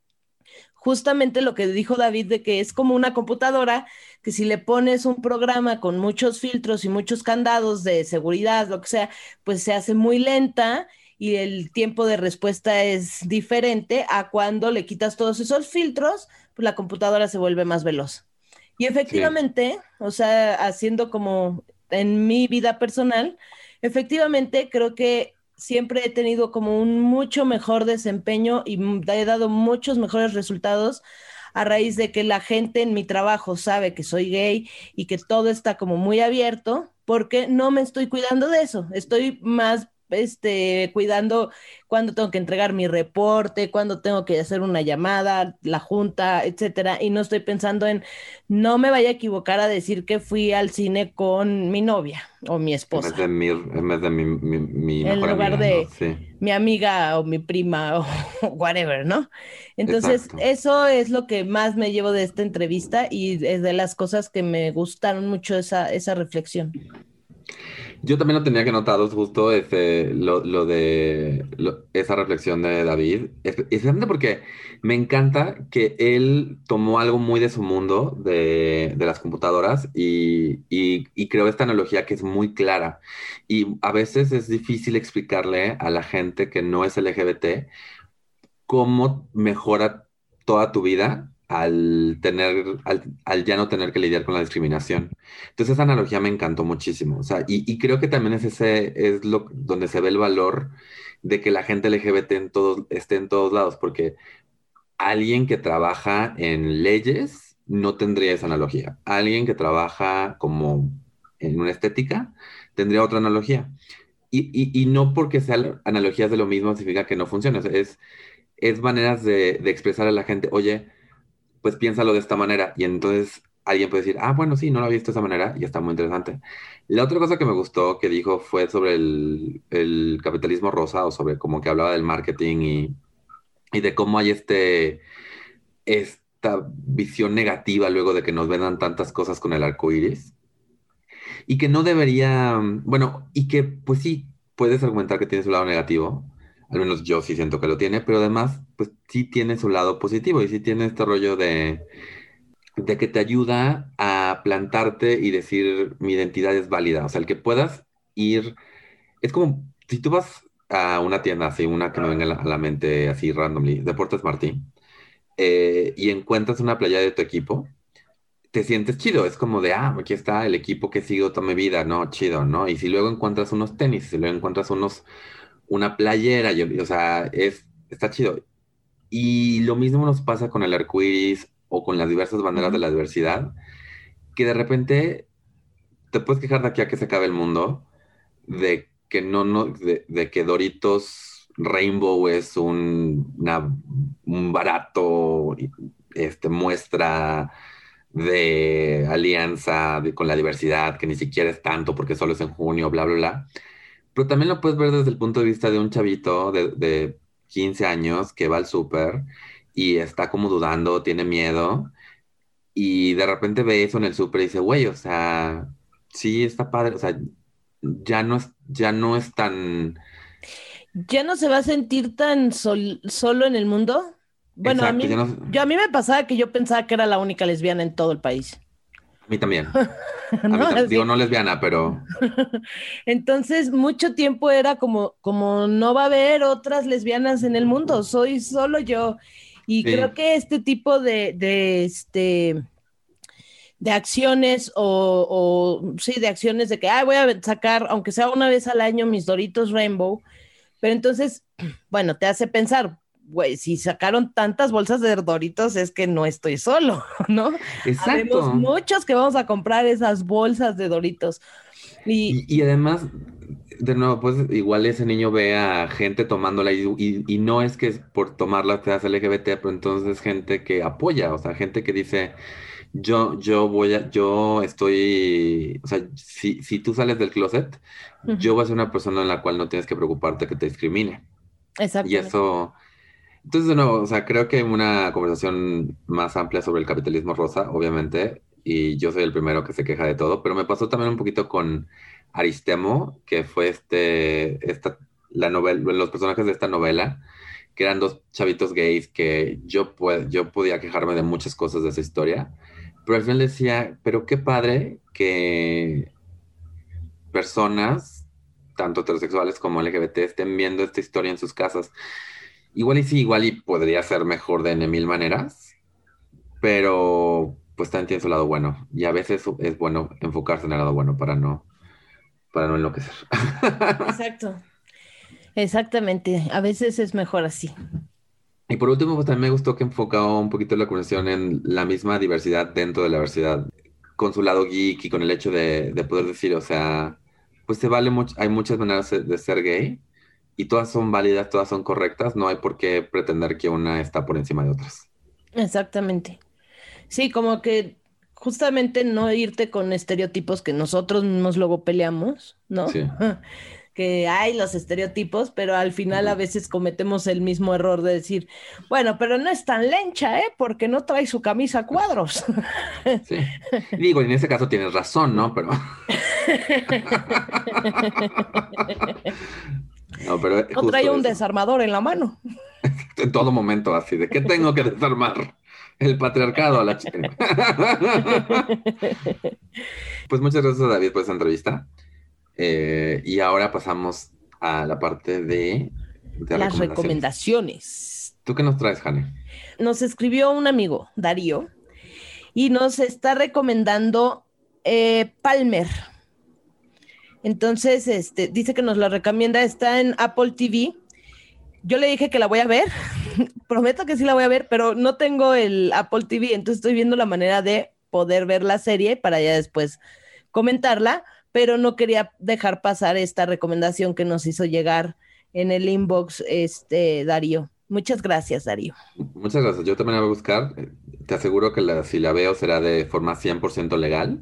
justamente lo que dijo David de que es como una computadora que si le pones un programa con muchos filtros y muchos candados de seguridad, lo que sea, pues se hace muy lenta y el tiempo de respuesta es diferente a cuando le quitas todos esos filtros, pues la computadora se vuelve más veloz. Y efectivamente, o sea, haciendo como en mi vida personal, efectivamente creo que siempre he tenido como un mucho mejor desempeño y he dado muchos mejores resultados a raíz de que la gente en mi trabajo sabe que soy gay y que todo está como muy abierto, porque no me estoy cuidando de eso. Estoy más este, cuidando cuando tengo que entregar mi reporte, cuando tengo que hacer una llamada, la junta, etcétera, y no estoy pensando en no me vaya a equivocar a decir que fui al cine con mi novia o mi esposa. En vez de mi, mi, en lugar de mi amiga o mi prima o whatever, ¿no? Entonces, eso es lo que más me llevo de esta entrevista y es de las cosas que me gustaron mucho esa, esa reflexión. Yo también lo tenía que notar justo ese, lo, lo de esa reflexión de David, especialmente porque me encanta que él tomó algo muy de su mundo, de, de las computadoras, y, y, y, creó esta analogía que es muy clara. Y a veces es difícil explicarle a la gente que no es LGBT cómo mejora toda tu vida al tener, al, ya no tener que lidiar con la discriminación. Entonces esa analogía me encantó muchísimo. O sea, y, creo que también es ese, es lo donde se ve el valor de que la gente LGBT en todos, esté en todos lados, porque alguien que trabaja en leyes no tendría esa analogía. Alguien que trabaja como en una estética tendría otra analogía. Y, no porque sean analogías de lo mismo significa que no funciona. Es, es maneras de, de expresar a la gente, oye, pues piénsalo de esta manera. Y entonces alguien puede decir, ah, bueno, sí, no lo había visto de esa manera y está muy interesante. La otra cosa que me gustó que dijo fue sobre el, capitalismo rosa o sobre como que hablaba del marketing y, y de cómo hay este, esta visión negativa luego de que nos vendan tantas cosas con el arco iris. Y que no debería, bueno, y que pues sí, puedes argumentar que tiene su lado negativo, al menos yo sí siento que lo tiene, pero además, pues sí tiene su lado positivo y sí tiene este rollo de, de que te ayuda a plantarte y decir mi identidad es válida, o sea, el que puedas ir, es como si tú vas a una tienda así, una que me venga a la, mente así randomly, Deportes Martín, eh, y encuentras una playa de tu equipo, te sientes chido, es como de, ah, aquí está el equipo que sigo toda mi vida, ¿no? Chido, ¿no? Y si luego encuentras unos tenis, si luego encuentras unos, una playera, yo, o sea, es, está chido. Y lo mismo nos pasa con el arco iris o con las diversas banderas de la diversidad, que de repente te puedes quejar de aquí a que se acabe el mundo, de que no, no, de, que Doritos Rainbow es un, un barato este, muestra de alianza con la diversidad, que ni siquiera es tanto porque solo es en junio, bla, bla, bla. Pero también lo puedes ver desde el punto de vista de un chavito de, de 15 años que va al súper y está como dudando, tiene miedo, y de repente ve eso en el súper y dice, güey, o sea, sí está padre, o sea, ya no es, ya no es tan... ¿Ya no se va a sentir tan solo en el mundo? Bueno, a mí, yo a mí me pasaba que yo pensaba que era la única lesbiana en todo el país. A mí también. no, digo, no lesbiana, pero. Entonces, mucho tiempo era como, como no va a haber otras lesbianas en el mundo, soy solo yo. Y creo que este tipo de, de, este, de acciones o, o, sí, de acciones de que, ah, voy a sacar, aunque sea una vez al año, mis Doritos Rainbow, pero entonces, bueno, te hace pensar, güey, si sacaron tantas bolsas de Doritos es que no estoy solo, ¿no? Exacto. muchos que vamos a comprar esas bolsas de Doritos. Y, y, además, de nuevo, pues igual ese niño ve a gente tomándola y, y, no es que por tomarla te hace LGBT, pero entonces gente que apoya, o sea, gente que dice, yo, yo voy a, yo estoy, o sea, si, si tú sales del closet, yo voy a ser una persona en la cual no tienes que preocuparte que te discrimine. Exacto. Y eso, entonces de nuevo, o sea, creo que una conversación más amplia sobre el capitalismo rosa, obviamente, y yo soy el primero que se queja de todo, pero me pasó también un poquito con Aristemo, que fue este, esta, la novela, los personajes de esta novela, que eran dos chavitos gays que yo, yo podía quejarme de muchas cosas de esa historia, pero al final decía, pero qué padre que personas, tanto heterosexuales como LGBT, estén viendo esta historia en sus casas. Igual y sí, igual y podría ser mejor de mil maneras, pero pues también tiene su lado bueno. Y a veces es bueno enfocarse en el lado bueno para no para no enloquecer. Exacto. Exactamente. A veces es mejor así. Y por último, pues también me gustó que enfocaba un poquito la conversación en la misma diversidad dentro de la diversidad, con su lado geek y con el hecho de, poder decir, o sea, pues se vale mucho, hay muchas maneras de ser gay y todas son válidas, todas son correctas, no hay por qué pretender que una está por encima de otras. Exactamente. Sí, como que justamente no irte con estereotipos que nosotros mismos luego peleamos, ¿no? Sí. que hay los estereotipos, pero al final a veces cometemos el mismo error de decir, bueno, pero no es tan lencha, ¿eh? Porque no trae su camisa a cuadros. Sí. Digo, en ese caso tienes razón, ¿no? Pero... no, pero no trae un desarmador en la mano. en todo momento así, de qué tengo que desarmar el patriarcado a la chica. pues muchas gracias David por esa entrevista. Eh, y ahora pasamos a la parte de, las recomendaciones. ¿Tú qué nos traes, Jane? Nos escribió un amigo, Darío, y nos está recomendando eh, Palmer. Entonces, este, dice que nos la recomienda, está en Apple TV. Yo le dije que la voy a ver, prometo que sí la voy a ver, pero no tengo el Apple TV, entonces estoy viendo la manera de poder ver la serie para ya después comentarla, pero no quería dejar pasar esta recomendación que nos hizo llegar en el inbox este Darío. Muchas gracias, Darío. Muchas gracias. Yo también la voy a buscar. Te aseguro que la, si la veo será de forma 100% legal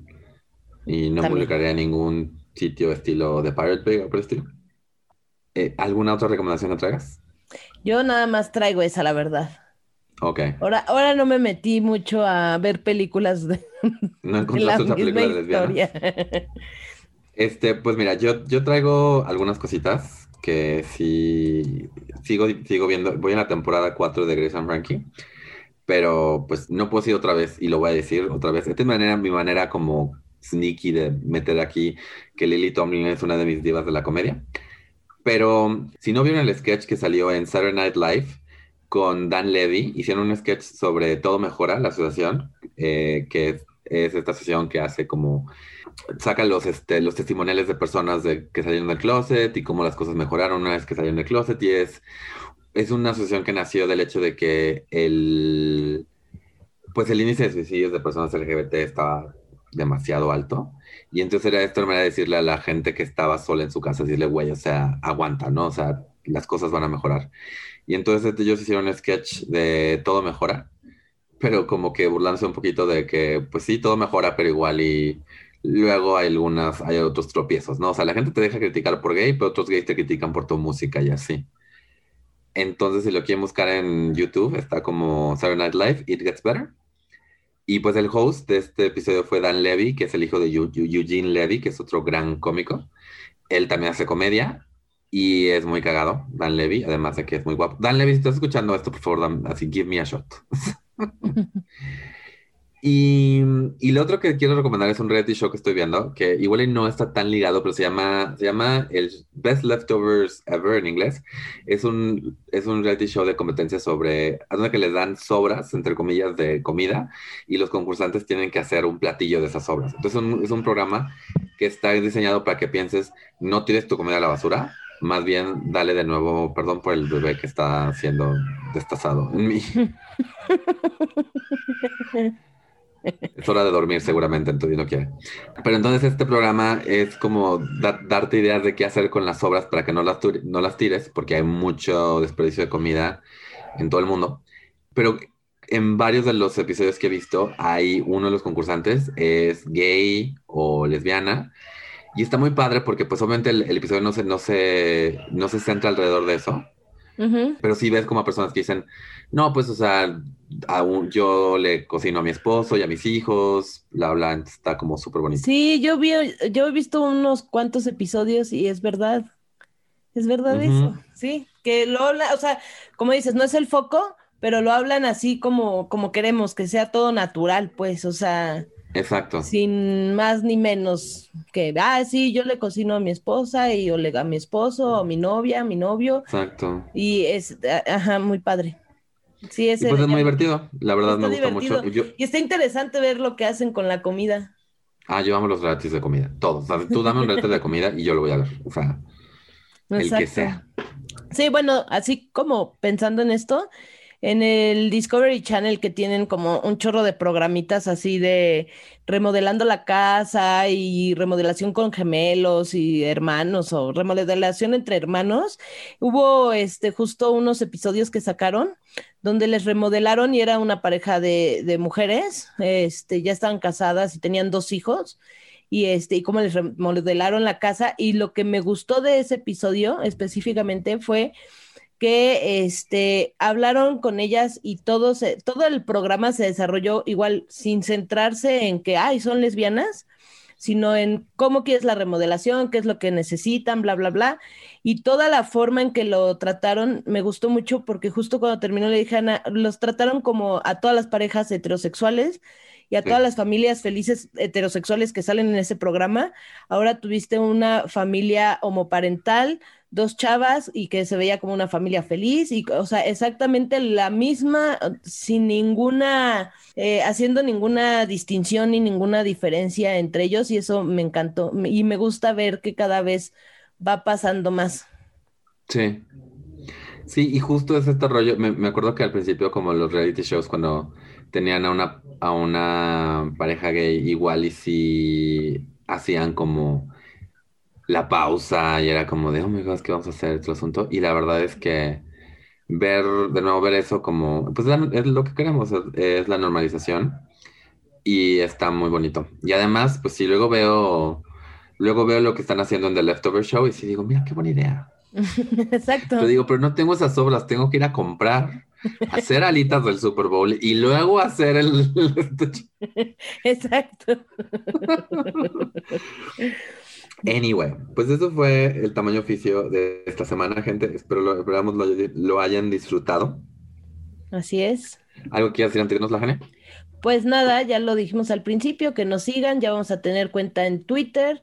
y no publicaré en ningún sitio estilo de Pirate Bay o por el estilo. Eh, ¿Alguna otra recomendación que traigas? Yo nada más traigo esa, la verdad. Ok. Ahora, ahora no me metí mucho a ver películas de, no encontraste otra película de lesbiana. Este, pues mira, yo, yo traigo algunas cositas que sí sigo, sigo viendo. Voy en la temporada 4 de Grace and Frankie. Pero pues no puedo decir otra vez, y lo voy a decir otra vez. Esta es manera, mi manera como sneaky de meter aquí que Lily Tomlin es una de mis divas de la comedia. Pero si no vieron el sketch que salió en Saturday Night Live con Dan Levy, hicieron un sketch sobre Todo Mejora, la asociación, eh, que es, esta asociación que hace como saca los, este, los testimoniales de personas de, que salieron del closet y cómo las cosas mejoraron una vez que salieron del closet y es, es una asociación que nació del hecho de que el, pues el índice de suicidios de personas LGBT estaba demasiado alto. Y entonces era esto manera de decirle a la gente que estaba sola en su casa, decirle, güey, o sea, aguanta, ¿no? O sea, las cosas van a mejorar. Y entonces ellos hicieron un sketch de todo mejora, pero como que burlándose un poquito de que, pues sí, todo mejora, pero igual y luego hay algunas, hay otros tropiezos, ¿no? O sea, la gente te deja criticar por gay, pero otros gays te critican por tu música y así. Entonces, si lo quieren buscar en YouTube, está como Saturday Night Live, It Gets Better. Y pues el host de este episodio fue Dan Levy, que es el hijo de Eugene Levy, que es otro gran cómico. Él también hace comedia y es muy cagado, Dan Levy, además de que es muy guapo. Dan Levy, si estás escuchando esto, por favor, así, give me a shot. Y, y, lo otro que quiero recomendar es un reality show que estoy viendo, que igual no está tan ligado, pero se llama, se llama el Best Leftovers Ever en inglés. Es un, es un reality show de competencia sobre, donde que les dan sobras, entre comillas, de comida y los concursantes tienen que hacer un platillo de esas sobras. Entonces es un programa que está diseñado para que pienses, no tires tu comida a la basura, más bien dale de nuevo, perdón por el bebé que está siendo destazado en mí. Es hora de dormir seguramente, entonces no quiere. Pero entonces este programa es como darte ideas de qué hacer con las sobras para que no las, no las tires, porque hay mucho desperdicio de comida en todo el mundo. Pero en varios de los episodios que he visto, hay uno de los concursantes es gay o lesbiana. Y está muy padre porque pues obviamente el, episodio no se, no, se, no se centra alrededor de eso. Pero sí ves como a personas que dicen, no, pues, o sea, aún yo le cocino a mi esposo y a mis hijos, la bla, está como súper bonito. Sí, yo vi, yo he visto unos cuantos episodios y es verdad, es verdad eso, sí, que lo habla, o sea, como dices, no es el foco, pero lo hablan así como, como queremos, que sea todo natural, pues, o sea. Exacto. Sin más ni menos que, ah, sí, yo le cocino a mi esposa y o le a mi esposo, o a mi novia, a mi novio. Exacto. Y es, ajá, muy padre. Sí, es, pues es muy divertido, la verdad me gusta mucho. Y está interesante ver lo que hacen con la comida. Ah, yo amo los realities de comida, todos. tú dame un reality de comida y yo lo voy a ver. O sea, el que sea. Sí, bueno, así como pensando en esto, en el Discovery Channel que tienen como un chorro de programitas así de remodelando la casa y remodelación con gemelos y hermanos o remodelación entre hermanos. Hubo este justo unos episodios que sacaron donde les remodelaron y era una pareja de, mujeres, este, ya estaban casadas y tenían dos hijos y este y cómo les remodelaron la casa y lo que me gustó de ese episodio específicamente fue que este, hablaron con ellas y todo, todo el programa se desarrolló igual sin centrarse en que, ay, son lesbianas, sino en cómo quieres la remodelación, qué es lo que necesitan, bla, bla, bla. Y toda la forma en que lo trataron me gustó mucho porque justo cuando terminó le dije, Ana, los trataron como a todas las parejas heterosexuales y a todas las familias felices heterosexuales que salen en ese programa. Ahora tuviste una familia homoparental, dos chavas y que se veía como una familia feliz y, o sea, exactamente la misma, sin ninguna, eh, haciendo ninguna distinción ni ninguna diferencia entre ellos y eso me encantó y me gusta ver que cada vez va pasando más. Sí. Sí, y justo es este rollo, me, me acuerdo que al principio como los reality shows cuando tenían a una, a una pareja gay igual y si hacían como la pausa y era como de, oh my god, ¿qué vamos a hacer? Este asunto. Y la verdad es que ver, de nuevo, ver eso como, pues es lo que queremos, es, la normalización y está muy bonito. Y además, pues sí, luego veo, luego veo lo que están haciendo en The Leftover Show y sí digo, mira, qué buena idea. Exacto. Pero digo, pero no tengo esas obras, tengo que ir a comprar hacer alitas del Super Bowl y luego hacer el... Exacto. Anyway, pues eso fue el tamaño oficio de esta semana, gente. Espero lo, esperamos lo, hayan disfrutado. Así es. ¿Algo que quieras decir antes de la Jane? Pues nada, ya lo dijimos al principio, que nos sigan, ya vamos a tener cuenta en Twitter,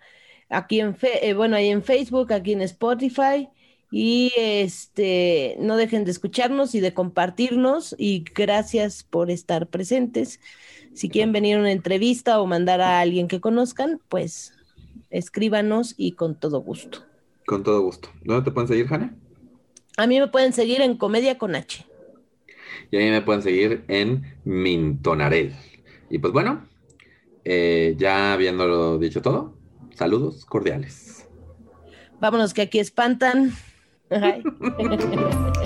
aquí en, eh, bueno, ahí en Facebook, aquí en Spotify. Y este, no dejen de escucharnos y de compartirnos y gracias por estar presentes. Si quieren venir a una entrevista o mandar a alguien que conozcan, pues escríbanos y con todo gusto. Con todo gusto. ¿Dónde te pueden seguir, Jane? A mí me pueden seguir en Comedia con H. Y a mí me pueden seguir en Mintonarel. Y pues bueno, eh, ya habiéndolo dicho todo, saludos cordiales. Vámonos que aquí espantan. Right.